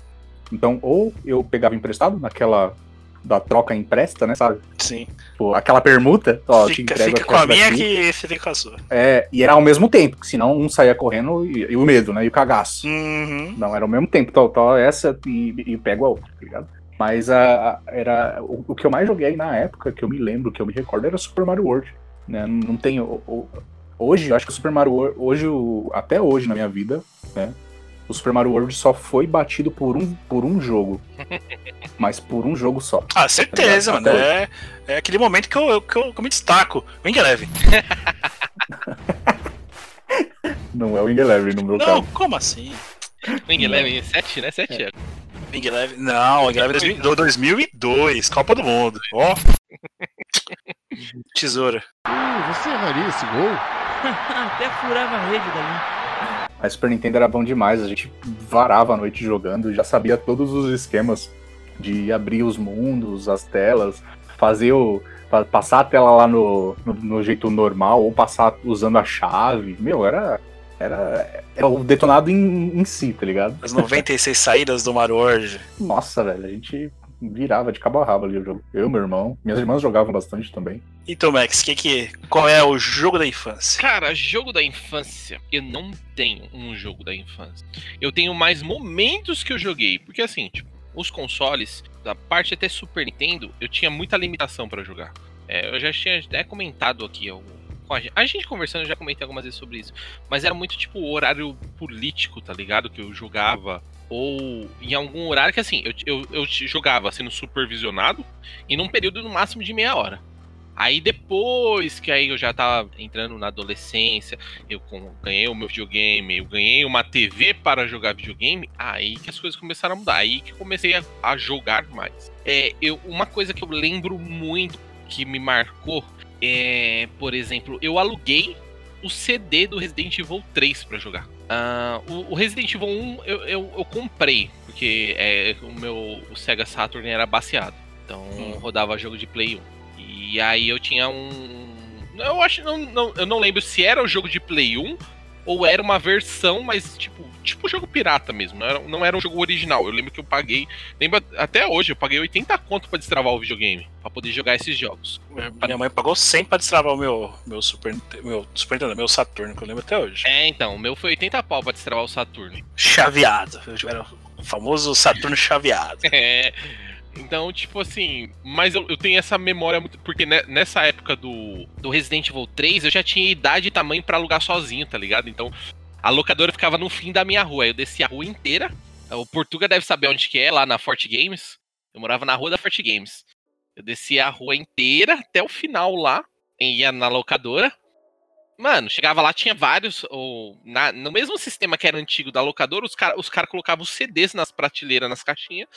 Então, ou eu pegava emprestado naquela da troca empresta, né, sabe? Sim. Pô, aquela permuta, ó, te Fica, entrego fica com a minha daqui. que você fica com a sua. É, e era ao mesmo tempo, senão um saía correndo e, e o medo, né? E o cagaço. Uhum. Não, era ao mesmo tempo, tal, tal, essa e, e pego a outra, tá ligado? Mas a, a- era, o, o que eu mais joguei na época, que eu me lembro, que eu me recordo, era Super Mario World. Né? Não, não tenho. o- o- hoje, eu acho que o Super Mario World, hoje, o- até hoje na minha vida, né? O Super Mario World só foi batido por um, por um jogo. mas por um jogo só. Ah, certeza, Tá mano. É, é aquele momento que eu, que eu, que eu me destaco. Wing Eleven. Não é o Wing Eleven no meu Não, caso. como assim? Wing Eleven 7, né? 7 é. Wing Eleven. Não, Wing Eleven 2000 do 2002, Copa do Mundo. Ó. Tesoura. Uh, você erraria esse gol? Até furava a rede dali. A Super Nintendo era bom demais, a gente varava a noite jogando, já sabia todos os esquemas de abrir os mundos, as telas, fazer o. pa- passar a tela lá no, no, no jeito normal, ou passar usando a chave. Meu, era. Era, era o detonado em, em si, tá ligado? As 96 saídas do Mario World. Nossa, velho, a gente virava de cabo a rabo ali o jogo. Eu, meu irmão, minhas irmãs jogavam bastante também. Então, Max, que que, qual é o jogo da infância? Cara, jogo da infância, eu não tenho um jogo da infância. Eu tenho mais momentos que eu joguei. Porque assim, tipo, os consoles, da parte até Super Nintendo, eu tinha muita limitação pra jogar. É, eu já tinha até comentado aqui. ó, com a, gente, a gente conversando, eu já comentei algumas vezes sobre isso. Mas era muito tipo o horário político, tá ligado? Que eu jogava. Ou em algum horário que assim, eu, eu, eu jogava sendo supervisionado e num período no máximo de meia hora. Aí depois que aí eu já tava entrando na adolescência, eu ganhei o meu videogame, eu ganhei uma TV para jogar videogame, aí que as coisas começaram a mudar, aí que eu comecei a, a jogar mais. É, eu, uma coisa que eu lembro muito que me marcou é, por exemplo, eu aluguei o CD do Resident Evil 3 para jogar. Ah, o, Resident Evil 1 eu, eu, eu comprei, porque é, o meu o Sega Saturn era baseado. Então rodava jogo de Play 1. E aí eu tinha um. Eu acho não, não, eu não lembro se era o jogo de Play 1 ou era uma versão, mas tipo, tipo jogo pirata mesmo. Não era, não era um jogo original. Eu lembro que eu paguei. Lembro até hoje, eu paguei 80 conto pra destravar o videogame. pra poder jogar esses jogos. Minha mãe pagou 100 pra destravar o meu, meu Super meu Super Nintendo, meu Saturno, que eu lembro até hoje. É, então, o meu foi 80 pau pra destravar o Saturno. Chaveado. Eu era o famoso Saturno chaveado. É. Então, tipo assim, mas eu, eu tenho essa memória muito. Porque ne- nessa época do, do Resident Evil 3 eu já tinha idade e tamanho pra alugar sozinho, tá ligado? Então, a locadora ficava no fim da minha rua. Eu descia a rua inteira. O Portuga deve saber onde que é, lá na Forte Games. Eu morava na rua da Forte Games. Eu descia a rua inteira até o final lá. Ia na locadora. Mano, chegava lá, tinha vários. Ou, na- no mesmo sistema que era antigo da locadora, os caras os cara colocavam os CDs nas prateleiras, nas caixinhas.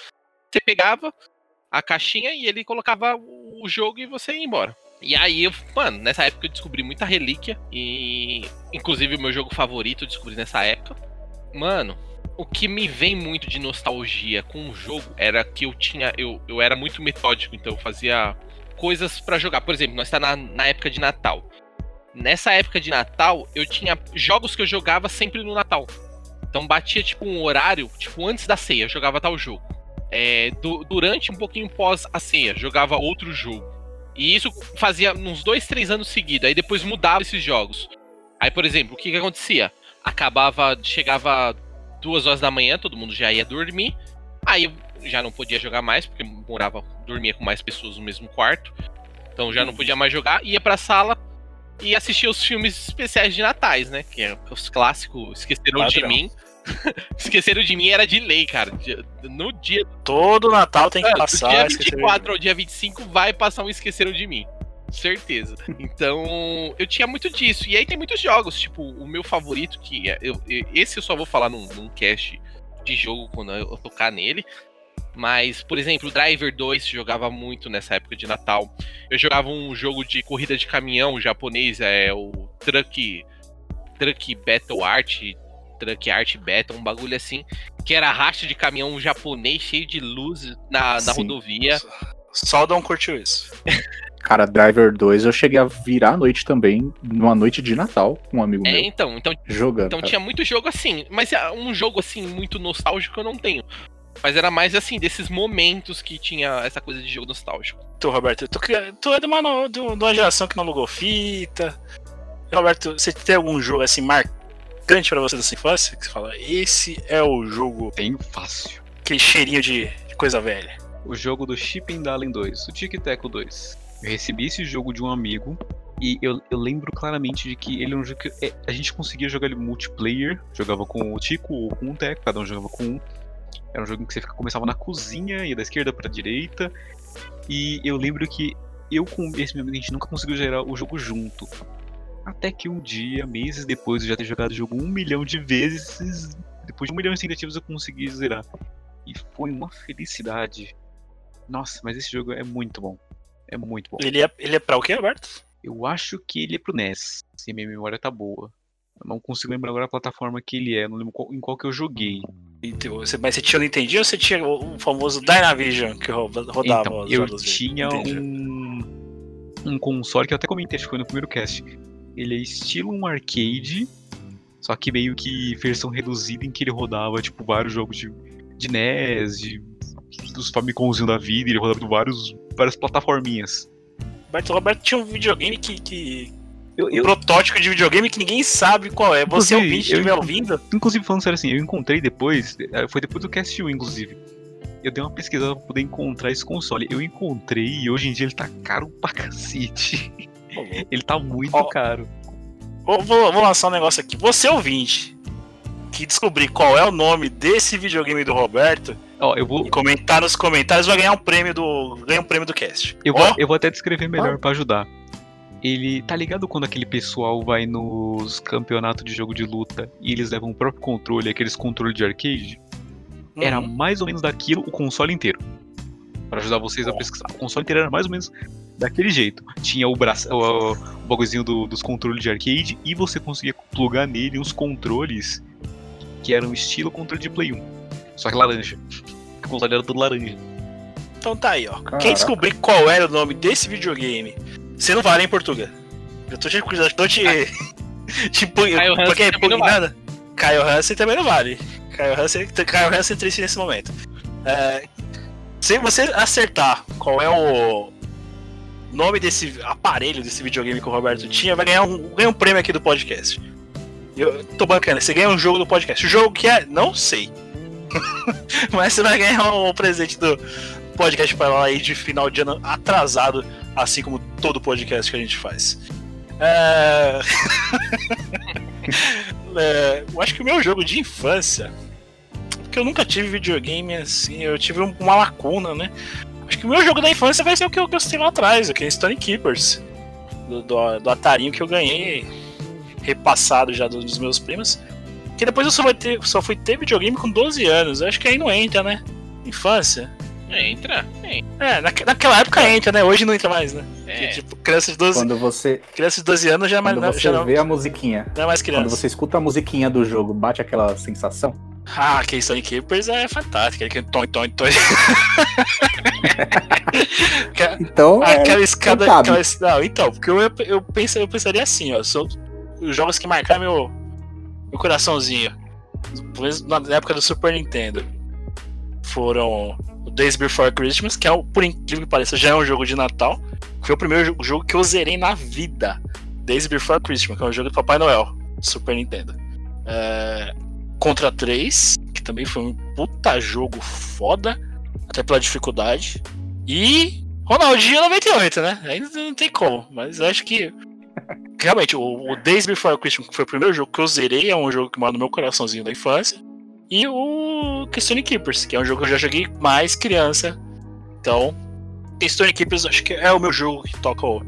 Você pegava a caixinha e ele colocava o jogo e você ia embora. E aí, eu, mano, nessa época eu descobri muita relíquia. E. Inclusive o meu jogo favorito eu descobri nessa época. Mano, o que me vem muito de nostalgia com o jogo era que eu tinha. Eu, eu era muito metódico, então eu fazia coisas pra jogar. Por exemplo, nós tá na, na época de Natal. Nessa época de Natal, eu tinha jogos que eu jogava sempre no Natal. Então batia tipo um horário, tipo antes da ceia, eu jogava tal jogo. É, du- durante um pouquinho pós a ceia, jogava outro jogo. E isso fazia uns dois, três anos seguidos. Aí depois mudava esses jogos. Aí, por exemplo, o que, que acontecia? Acabava, chegava duas horas da manhã, todo mundo já ia dormir. Aí eu já não podia jogar mais, porque morava, dormia com mais pessoas no mesmo quarto. Então já não podia mais jogar, ia pra sala e assistia os filmes especiais de natais, né? Que é os clássicos Esqueceram de Padrão. Mim. Esqueceram de mim era de lei, cara. No dia. Todo Natal tem que Mano, do passar. dia Esqueceram de 24 ao dia 25 vai passar um Esqueceram de Mim. Certeza. Então, eu tinha muito disso. E aí tem muitos jogos, tipo, o meu favorito, que é. Eu- esse eu só vou falar num, num cast de jogo quando eu tocar nele. Mas, por exemplo, o Driver 2 jogava muito nessa época de Natal. Eu jogava um jogo de corrida de caminhão japonês, é o Truck. Truck Battle Art. Truck Art Battle, um bagulho assim. Que era racha de caminhão japonês cheio de luz na, na Sim. rodovia. Só o Dom curtiu isso. Cara, Driver 2 eu cheguei a virar a noite também, numa noite de Natal, com um amigo É, meu. então, então, Jogando. então cara. tinha muito jogo assim, mas é um jogo assim muito nostálgico eu não tenho. Mas era mais assim, desses momentos que tinha essa coisa de jogo nostálgico. Tu, Roberto, tu, cria- tu é de uma, de uma geração que não alugou fita. Roberto, você tem algum jogo assim marcante pra você da sua infância? Que você fala, esse é o jogo. Tenho fácil. Aquele cheirinho de, de coisa velha. O jogo do Shipping Dalen 2, o Tic Teco 2. Eu recebi esse jogo de um amigo e eu, eu lembro claramente de que ele é um jogo que é, a gente conseguia jogar ele multiplayer, jogava com o Tico ou com o Teco, cada um jogava com um. Era um jogo em que você começava na cozinha, ia da esquerda pra direita. E eu lembro que eu com esse meu amigo a gente nunca conseguiu gerar o jogo junto. Até que um dia, meses depois de já ter jogado o jogo um milhão de vezes, depois de um milhão de tentativas eu consegui zerar. E foi uma felicidade. Nossa, mas esse jogo é muito bom. É muito bom. Ele é, ele é pra o quê, Roberto? Eu acho que ele é pro NES, se a minha memória tá boa. Eu não consigo lembrar agora a plataforma que ele é, não lembro qual- em qual que eu joguei. Então, você- Mas você tinha o Nintendinho ou você tinha o, famoso Dynavision que ro- rodava Então, eu tinha um, um console que eu até comentei, acho que foi no primeiro cast. Ele é estilo um arcade, só que meio que versão reduzida em que ele rodava, tipo, vários jogos de, de NES, de, dos Famicomzinho da vida, ele rodava em vários, várias plataforminhas. Roberto, Roberto tinha um videogame que. que... Um protótipo de videogame que ninguém sabe qual é. Você Inclusive, ouvinte eu estiver ouvindo. Inclusive, falando sério assim, eu encontrei depois, eh, foi depois do Cast 1, inclusive. Eu dei uma pesquisada pra poder encontrar esse console. Eu encontrei e hoje em dia ele tá caro pra cacete. Ele tá muito Ó, caro. Vou, vou- lançar um negócio aqui. Você ouvinte que descobrir qual é o nome desse videogame do Roberto Ó, eu vou. comentar nos comentários vai ganhar um prêmio do. ganha um prêmio do cast. Eu vou, eu vou até descrever melhor pra ajudar. Ele. Tá ligado quando aquele pessoal vai nos campeonatos de jogo de luta e eles levam o próprio controle, aqueles controles de arcade? Era mais ou menos daquilo o console inteiro. Pra ajudar vocês a pesquisar. O console inteiro era mais ou menos daquele jeito. Tinha o braço, o, o bagulhozinho do- dos controles de arcade e você conseguia plugar nele uns controles que eram estilo controle de Play 1. Só que laranja. O console era todo laranja. Então tá aí, ó. Quem Caraca. descobrir qual era o nome desse videogame, você não vale em Portugal. Eu tô te. Eu tô te. tipo, Hansen porque é também não vale. nada. Caio Hansen também não vale. Caio Hansen, Caio Hansen triste nesse momento. É, se você acertar qual é o nome desse aparelho, desse videogame que o Roberto tinha, vai ganhar um, ganha um prêmio aqui do podcast. Eu tô bancando, você ganha um jogo do podcast. O jogo que é, não sei. Mas você vai ganhar um presente do podcast para lá aí de final de ano atrasado, assim como todo podcast que a gente faz. É... É, eu acho que o meu jogo de infância, porque eu nunca tive videogame assim, eu tive um- uma lacuna, né? Acho que o meu jogo da infância vai ser o que eu gostei lá atrás, aquele Stone Keepers, do, do, do Atarinho que eu ganhei, repassado já dos meus primos. Que depois eu só, vai ter, só fui ter videogame com 12 anos, eu acho que aí não entra, né? Infância. Entra, entra. É, naque- naquela época entra, né? Hoje não entra mais, né? É. Que, tipo, criança de 12, Quando você, criança de 12 anos já, é mais- quando você já não, vê a musiquinha, não é mais quando criança. você escuta a musiquinha do jogo, bate aquela sensação? Ah, aquele Stone Keepers é fantástico. Aquele tom, tom, tom. Então, é, aquela escada. não. Aquela, não, então, porque eu, eu, penso, eu pensaria assim, ó. São os jogos que marcaram meu, meu coraçãozinho. Pelo menos na época do Super Nintendo. Foram o Days Before Christmas, que é, o- por incrível que pareça, já é um jogo de Natal. Foi o primeiro jo- jogo que eu zerei na vida. Days Before Christmas, que é um jogo do Papai Noel, Super Nintendo. É, Contra 3, que também foi um puta jogo foda, até pela dificuldade. E Ronaldinho 98, né? Aí não tem como, mas eu acho que. Realmente, o, o Days Before Christmas, que foi o primeiro jogo que eu zerei, é um jogo que mora no meu coraçãozinho da infância. E o Stone Keepers, que é um jogo que eu já joguei mais criança. Então, Stone Keepers acho que é o meu jogo que toca o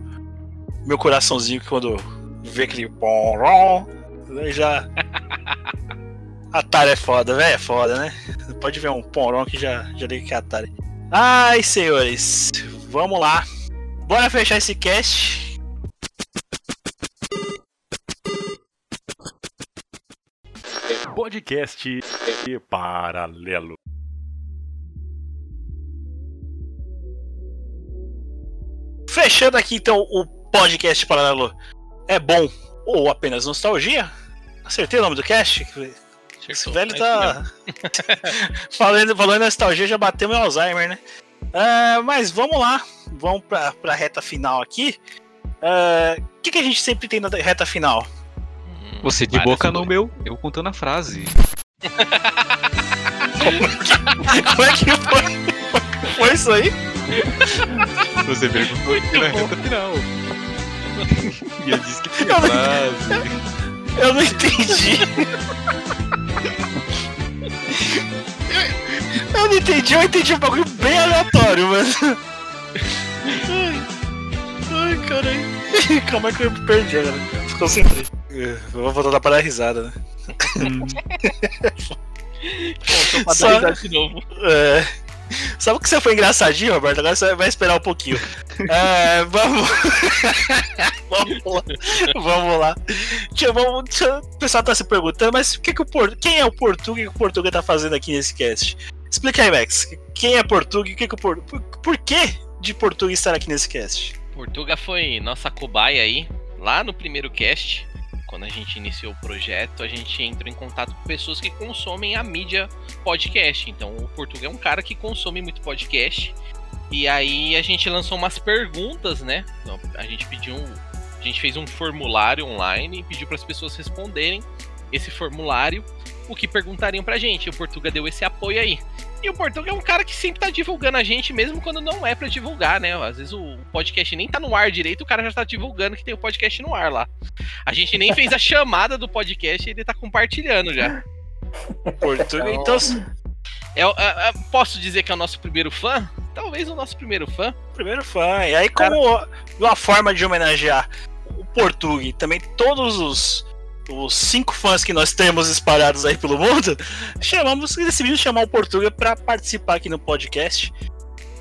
meu coraçãozinho que quando vê aquele já. Atari é foda, velho, é foda, né? Pode ver um Poron que já, já liga que é Atari. Ai, senhores, vamos lá. Bora fechar esse cast. Podcast Paralelo. Fechando aqui então o podcast paralelo. É bom ou apenas nostalgia? Acertei o nome do cast? Esse velho tá. falando, falando em nostalgia, já bateu meu Alzheimer, né? Ah, mas vamos lá. Vamos pra, pra reta final aqui. O que, que a gente sempre tem na reta final? Você de boca no meu, eu contando a frase. Como é que foi? Foi isso aí? Você perguntou aqui na reta final. E eu disse que tinha frase. Eu não entendi. Eu, eu não entendi, eu entendi um bagulho bem aleatório, mas. Ai, ai caralho. Calma aí que eu perdi agora. Desconcentrei. Eu vou voltar para dar risada, né? Contou pra Só- dar risada de novo. É. Sabe que você foi engraçadinho, Roberto? Agora você vai esperar um pouquinho. É, vamos. vamos lá. Vamos lá. Vamos- o pessoal tá se perguntando, mas que que o Por- quem é o Portuga e o que o Portuga tá fazendo aqui nesse cast? Explica aí, Max. Quem é Portuga e o que, que o Portuga. Por, por que de Portuga estar aqui nesse cast? Portuga foi nossa cobaia aí, lá no primeiro cast. Quando a gente iniciou o projeto, a gente entrou em contato com pessoas que consomem a mídia podcast. Então, o Portuga é um cara que consome muito podcast. E aí a gente lançou umas perguntas, né? Então, A gente pediu, um- a gente fez um formulário online e pediu para as pessoas responderem esse formulário o que perguntariam pra gente. O Portuga deu esse apoio aí. E o Portuga é um cara que sempre tá divulgando a gente, mesmo quando não é pra divulgar, né? Às vezes o podcast nem tá no ar direito, o cara já tá divulgando que tem o podcast no ar lá. A gente nem fez a chamada do podcast e ele tá compartilhando já. Portuga, então. É, o- é- é- posso dizer que é o nosso primeiro fã? Talvez o nosso primeiro fã. Primeiro fã. E aí, como uma forma de homenagear o Portuga e também todos os, os cinco fãs que nós temos espalhados aí pelo mundo, chamamos, decidimos chamar o Portuga para participar aqui no podcast.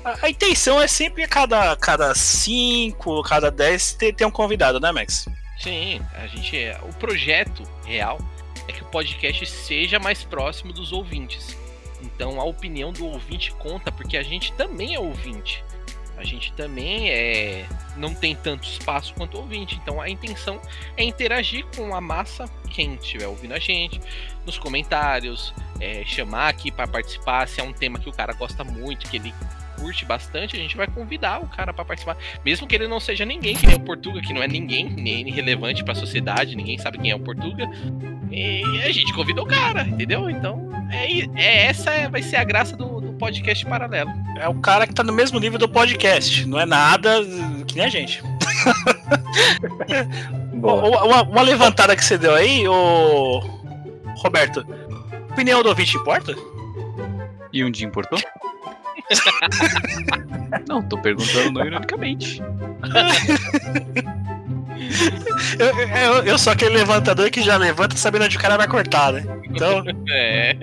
A, intenção é sempre a cada, cada cinco, cada dez ter, ter um convidado, né, Max? Sim, a gente é. O projeto real é que o podcast seja mais próximo dos ouvintes. Então a opinião do ouvinte conta, porque a gente também é ouvinte. A gente também é não tem tanto espaço quanto o ouvinte. Então a intenção é interagir com a massa, quem estiver ouvindo a gente, nos comentários, é, chamar aqui para participar. Se é um tema que o cara gosta muito, que ele curte bastante, a gente vai convidar o cara para participar. Mesmo que ele não seja ninguém, que nem o Portuga, que não é ninguém, nem relevante para a sociedade, ninguém sabe quem é o Portuga. E a gente convida o cara, entendeu? Então, é, é essa é- vai ser a graça do, do podcast paralelo. É o cara que tá no mesmo nível do podcast, não é nada uh, que nem a gente. Uma, uma- uma levantada que você deu aí, ô. Roberto, opinião do ouvinte importa? E um dia importou? Não, tô perguntando não ironicamente. Eu, eu, eu sou aquele levantador que já levanta sabendo onde o cara vai cortar, né? Então. É.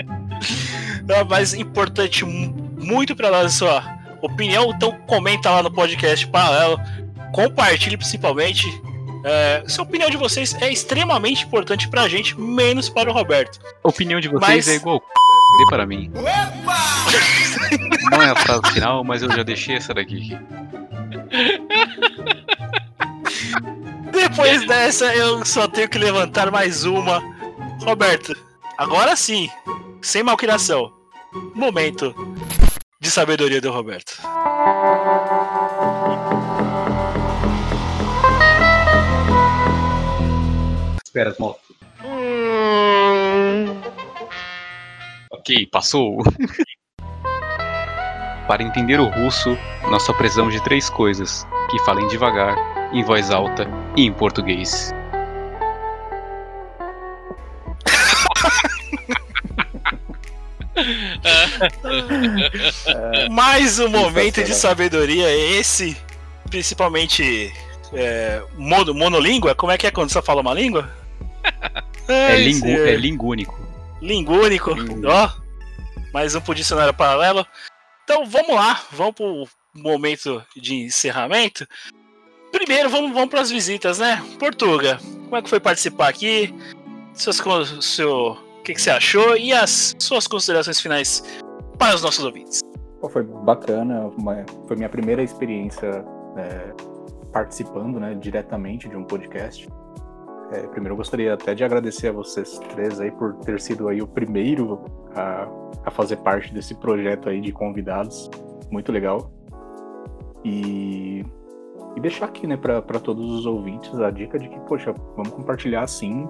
Não, mas importante mu- muito pra nós a sua opinião, então comenta lá no podcast paralelo, compartilhe principalmente. É, essa opinião de vocês é extremamente importante pra gente, menos para o Roberto. A opinião de vocês Mas- é igual dê para mim. Não é a frase final, mas eu já deixei essa daqui. Depois dessa, eu só tenho que levantar mais uma. Roberto, agora sim, sem malcriação. Momento de sabedoria do Roberto. Espera, moto. Ok, passou. Para entender o russo, nós só precisamos de três coisas: que falem devagar, em voz alta e em português. Mais um momento de sabedoria, esse, principalmente é, mono, monolíngua. Como é que é quando você fala uma língua? É, Ai, lingu, é lingúnico. Lingúnico, ó. Mais um pro dicionário paralelo. Então vamos lá, vamos pro momento de encerramento. Primeiro vamos, vamos para as visitas, né? Portuga, como é que foi participar aqui? Con- seu, o que, que você achou? E as suas considerações finais para os nossos ouvintes. Pô, foi bacana, uma- foi minha primeira experiência é, participando né, diretamente de um podcast. É, primeiro eu gostaria até de agradecer a vocês três aí por ter sido aí o primeiro a, a fazer parte desse projeto aí de convidados. Muito legal. E, e deixar aqui, né, para todos os ouvintes a dica de que, poxa, vamos compartilhar sim.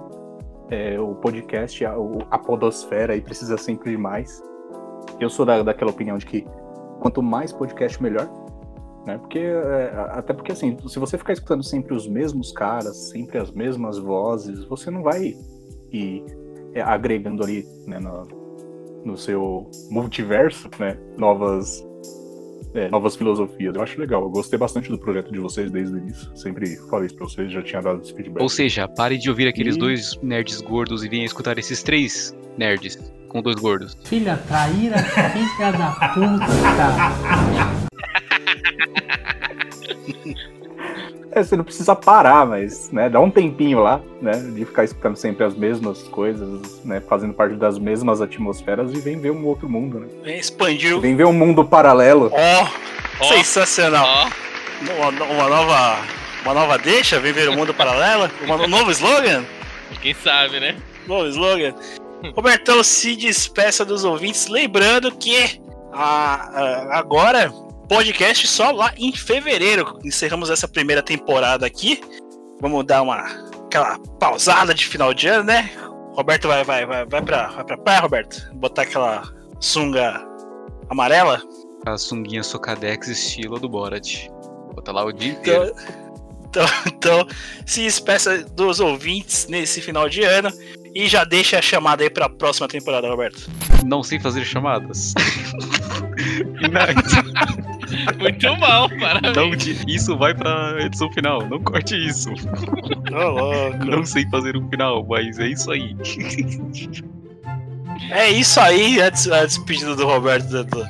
É, o podcast, a, a podosfera aí precisa sempre de mais. Eu sou da, daquela opinião de que quanto mais podcast, melhor. Né? Porque, é, até porque, assim, se você ficar escutando sempre os mesmos caras, sempre as mesmas vozes, você não vai ir é, agregando ali né, no, no seu multiverso né, novas, é, novas filosofias. Eu acho legal, eu gostei bastante do projeto de vocês desde o início. Sempre falei isso pra vocês, já tinha dado esse feedback. Ou seja, pare de ouvir aqueles E- dois nerds gordos e venha escutar esses três nerds com dois gordos. Filha traíra, filha da puta, cara. É, você não precisa parar, mas, né, dá um tempinho lá, né, de ficar escutando sempre as mesmas coisas, né, fazendo parte das mesmas atmosferas e vem ver um outro mundo, né? Expandiu. Vem ver um mundo paralelo. Ó, sensacional. Uma, uma nova, uma nova deixa, vem ver o mundo paralelo, uma- um novo slogan. Quem sabe, né? Novo slogan. Robertão, se despeça dos ouvintes, lembrando que a- a- agora podcast só lá em fevereiro. Encerramos essa primeira temporada aqui. Vamos dar uma aquela pausada de final de ano, né? Roberto vai vai vai vai pra, vai pra praia, Roberto. Botar aquela sunga amarela. A sunguinha Socadex estilo do Borat. Bota lá o dia Então, inteiro. então, então, se despeça dos ouvintes nesse final de ano e já deixa a chamada aí pra próxima temporada, Roberto. Não sei fazer chamadas. Muito mal, parabéns. Não, di- isso vai pra edição final. Não corte isso. Não sei fazer um final, mas é isso aí. É isso aí, a, des- a despedida do Roberto do,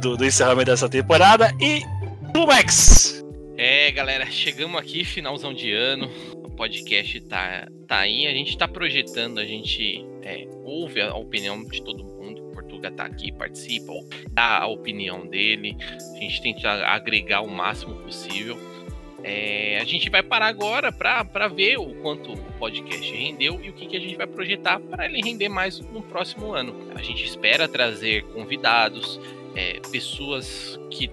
do, do encerramento dessa temporada. E do Max. É, galera, chegamos aqui, finalzão de ano. Podcast tá, tá aí. A gente tá projetando, a gente é, ouve a opinião de todo mundo. O Portuga tá aqui, participa, dá a opinião dele. A gente tenta agregar o máximo possível. É, a gente vai parar agora pra ver o quanto o podcast rendeu e o que, que a gente vai projetar para ele render mais no próximo ano. A gente espera trazer convidados, é, pessoas que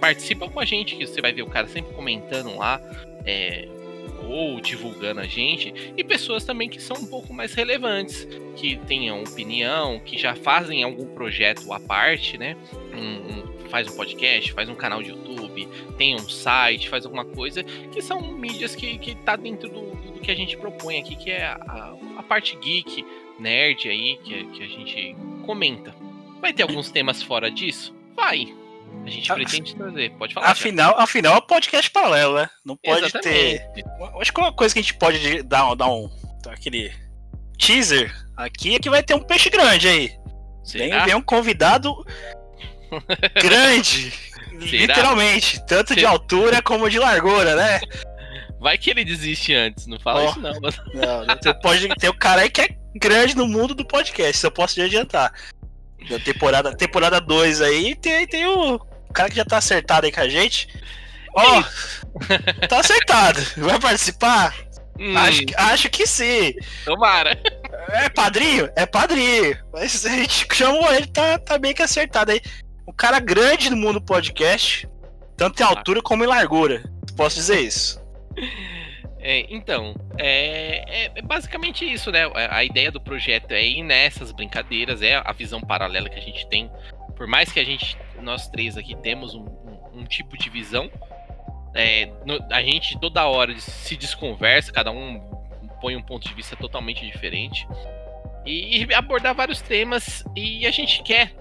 participam com a gente, que você vai ver o cara sempre comentando lá, é, ou divulgando a gente, e pessoas também que são um pouco mais relevantes, que tenham opinião, que já fazem algum projeto à parte, né? Um- um- faz um podcast, faz um canal de YouTube, tem um site, faz alguma coisa, que são mídias que, que tá dentro do, do que a gente propõe aqui, que é a, a parte geek, nerd aí, que, que a gente comenta. Vai ter alguns temas fora disso? Vai. A gente pretende trazer, pode falar. Afinal, afinal, é um podcast paralelo, né? Não pode Exatamente. ter. Acho que uma coisa que a gente pode dar, um- dar um. dar aquele teaser aqui é que vai ter um peixe grande aí. Vem, Será? vem um convidado grande. Literalmente. Tanto de Será? altura como de largura, né? Vai que ele desiste antes, não fala Ó. isso não. Mas... Não, você pode ter o cara aí que é grande no mundo do podcast, eu posso te adiantar. Da temporada 2 temporada dois aí tem, tem o cara que já tá acertado aí com a gente. Ó, tá acertado. Vai participar? Hum. Acho, que- acho que sim. Tomara. É padrinho? É padrinho. Mas a gente chamou ele, tá, tá bem que acertado aí. Um cara grande no mundo do podcast, tanto em altura como em largura. Posso dizer isso. É, então, é, é- é basicamente isso, né? A a ideia do projeto é ir nessas brincadeiras, é a visão paralela que a gente tem. Por mais que a gente, nós três aqui, temos um, um- um tipo de visão, é, no- a gente toda hora se desconversa, cada um põe um ponto de vista totalmente diferente. E, e abordar vários temas, e a gente quer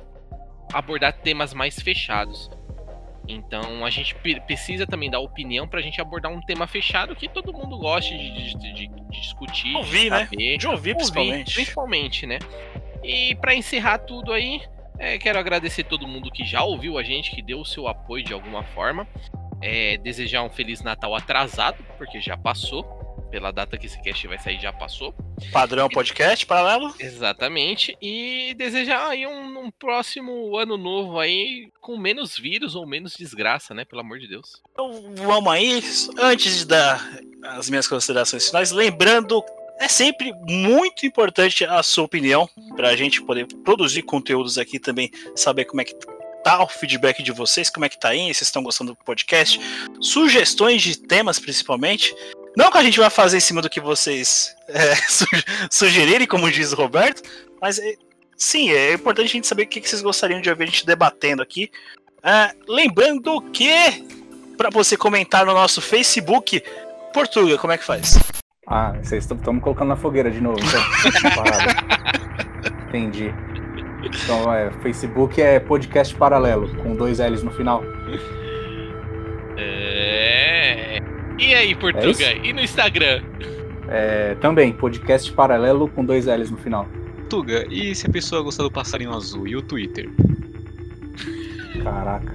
abordar temas mais fechados. Então a gente pre- precisa também dar opinião pra gente abordar um tema fechado que todo mundo goste de, de- de- de discutir. Ouvir, de né? saber. De ouvir, principalmente. Principalmente, né? E pra encerrar tudo aí, é, quero agradecer todo mundo que já ouviu a gente, que deu o seu apoio de alguma forma. É, desejar um Feliz Natal atrasado, porque já passou. Pela data que esse cast vai sair, já passou. Padrão podcast paralelo. Exatamente. E desejar aí um, um próximo ano novo aí com menos vírus ou menos desgraça, né? Pelo amor de Deus. Então vamos aí. Antes da as minhas considerações finais. Lembrando, é sempre muito importante a sua opinião para a gente poder produzir conteúdos aqui também, saber como é que tá o feedback de vocês, como é que tá aí, se estão gostando do podcast, sugestões de temas principalmente. Não que a gente vai fazer em cima do que vocês é, su- sugerirem, como diz o Roberto, mas é, sim, é importante a gente saber o que vocês gostariam de ouvir a gente debatendo aqui. Ah, lembrando que para você comentar no nosso Facebook, Portuga, como é que faz? Ah, vocês estão me colocando na fogueira de novo. Então. Parado. Entendi. Então, é, Facebook é podcast paralelo, com dois L's no final. É. E aí, Portuga? isso? e no Instagram? É, também, podcast paralelo com dois L's no final. Tuga, e se a pessoa gostar do passarinho azul e o Twitter? Caraca.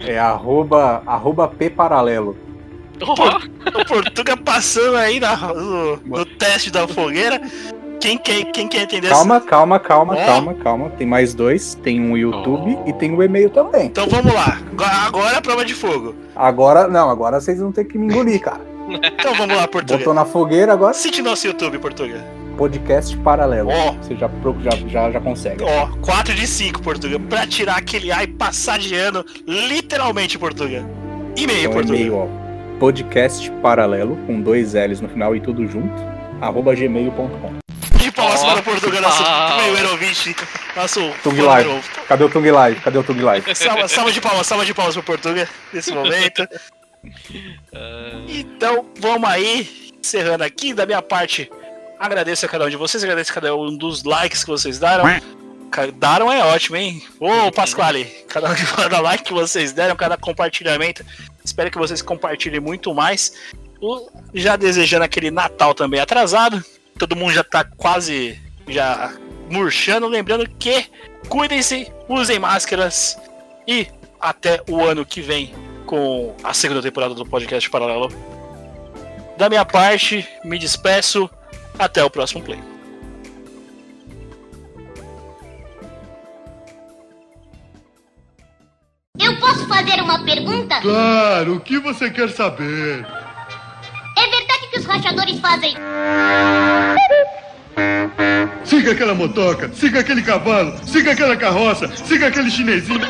É arroba, arroba P paralelo. O Portuga passando aí na- no, no teste da fogueira. Quem quer, quem quer entender Calma, calma, calma, Ó. calma, calma. Tem mais dois. Tem um YouTube e tem o e-mail também. Então vamos lá. Agora- Agora é a prova de fogo. Agora, não, agora vocês vão ter que me engolir, cara. Então vamos lá, Portuga. Botou na fogueira agora. Cite nosso YouTube, Portuga. Podcast paralelo. Ó. Você já, já, já, já consegue. Ó, 4 de 5, Portuga. Pra tirar aquele A e passar de ano, literalmente, Portuga. E-mail, Então, Portuga. e-mail, ó. Podcast paralelo com dois L's no final e tudo junto. Arroba gmail.com. De palmas Ó, para o Portuga, nosso primeiro ouvinte. Nosso Tung Live. Cadê o Tung Live? Cadê o Tung Live? Salva, salva de palmas, salva de palmas pro Portuga nesse momento. Então, vamos aí, encerrando aqui. Da minha parte, agradeço a cada um de vocês, agradeço a cada um dos likes que vocês deram. Daram é ótimo, hein? Ô, Pasquale, cada, cada like que vocês deram, cada compartilhamento. Espero que vocês compartilhem muito mais. O- Já desejando aquele Natal também atrasado. Todo mundo já tá quase já murchando. Lembrando que cuidem-se, usem máscaras e até o ano que vem com a segunda temporada do podcast Paralelo. Da minha parte, me despeço. Até o próximo play. Eu posso fazer uma pergunta? Claro, o que você quer saber? os rachadores fazem. Siga aquela motoca, siga aquele cavalo, siga aquela carroça, siga aquele chinesinho.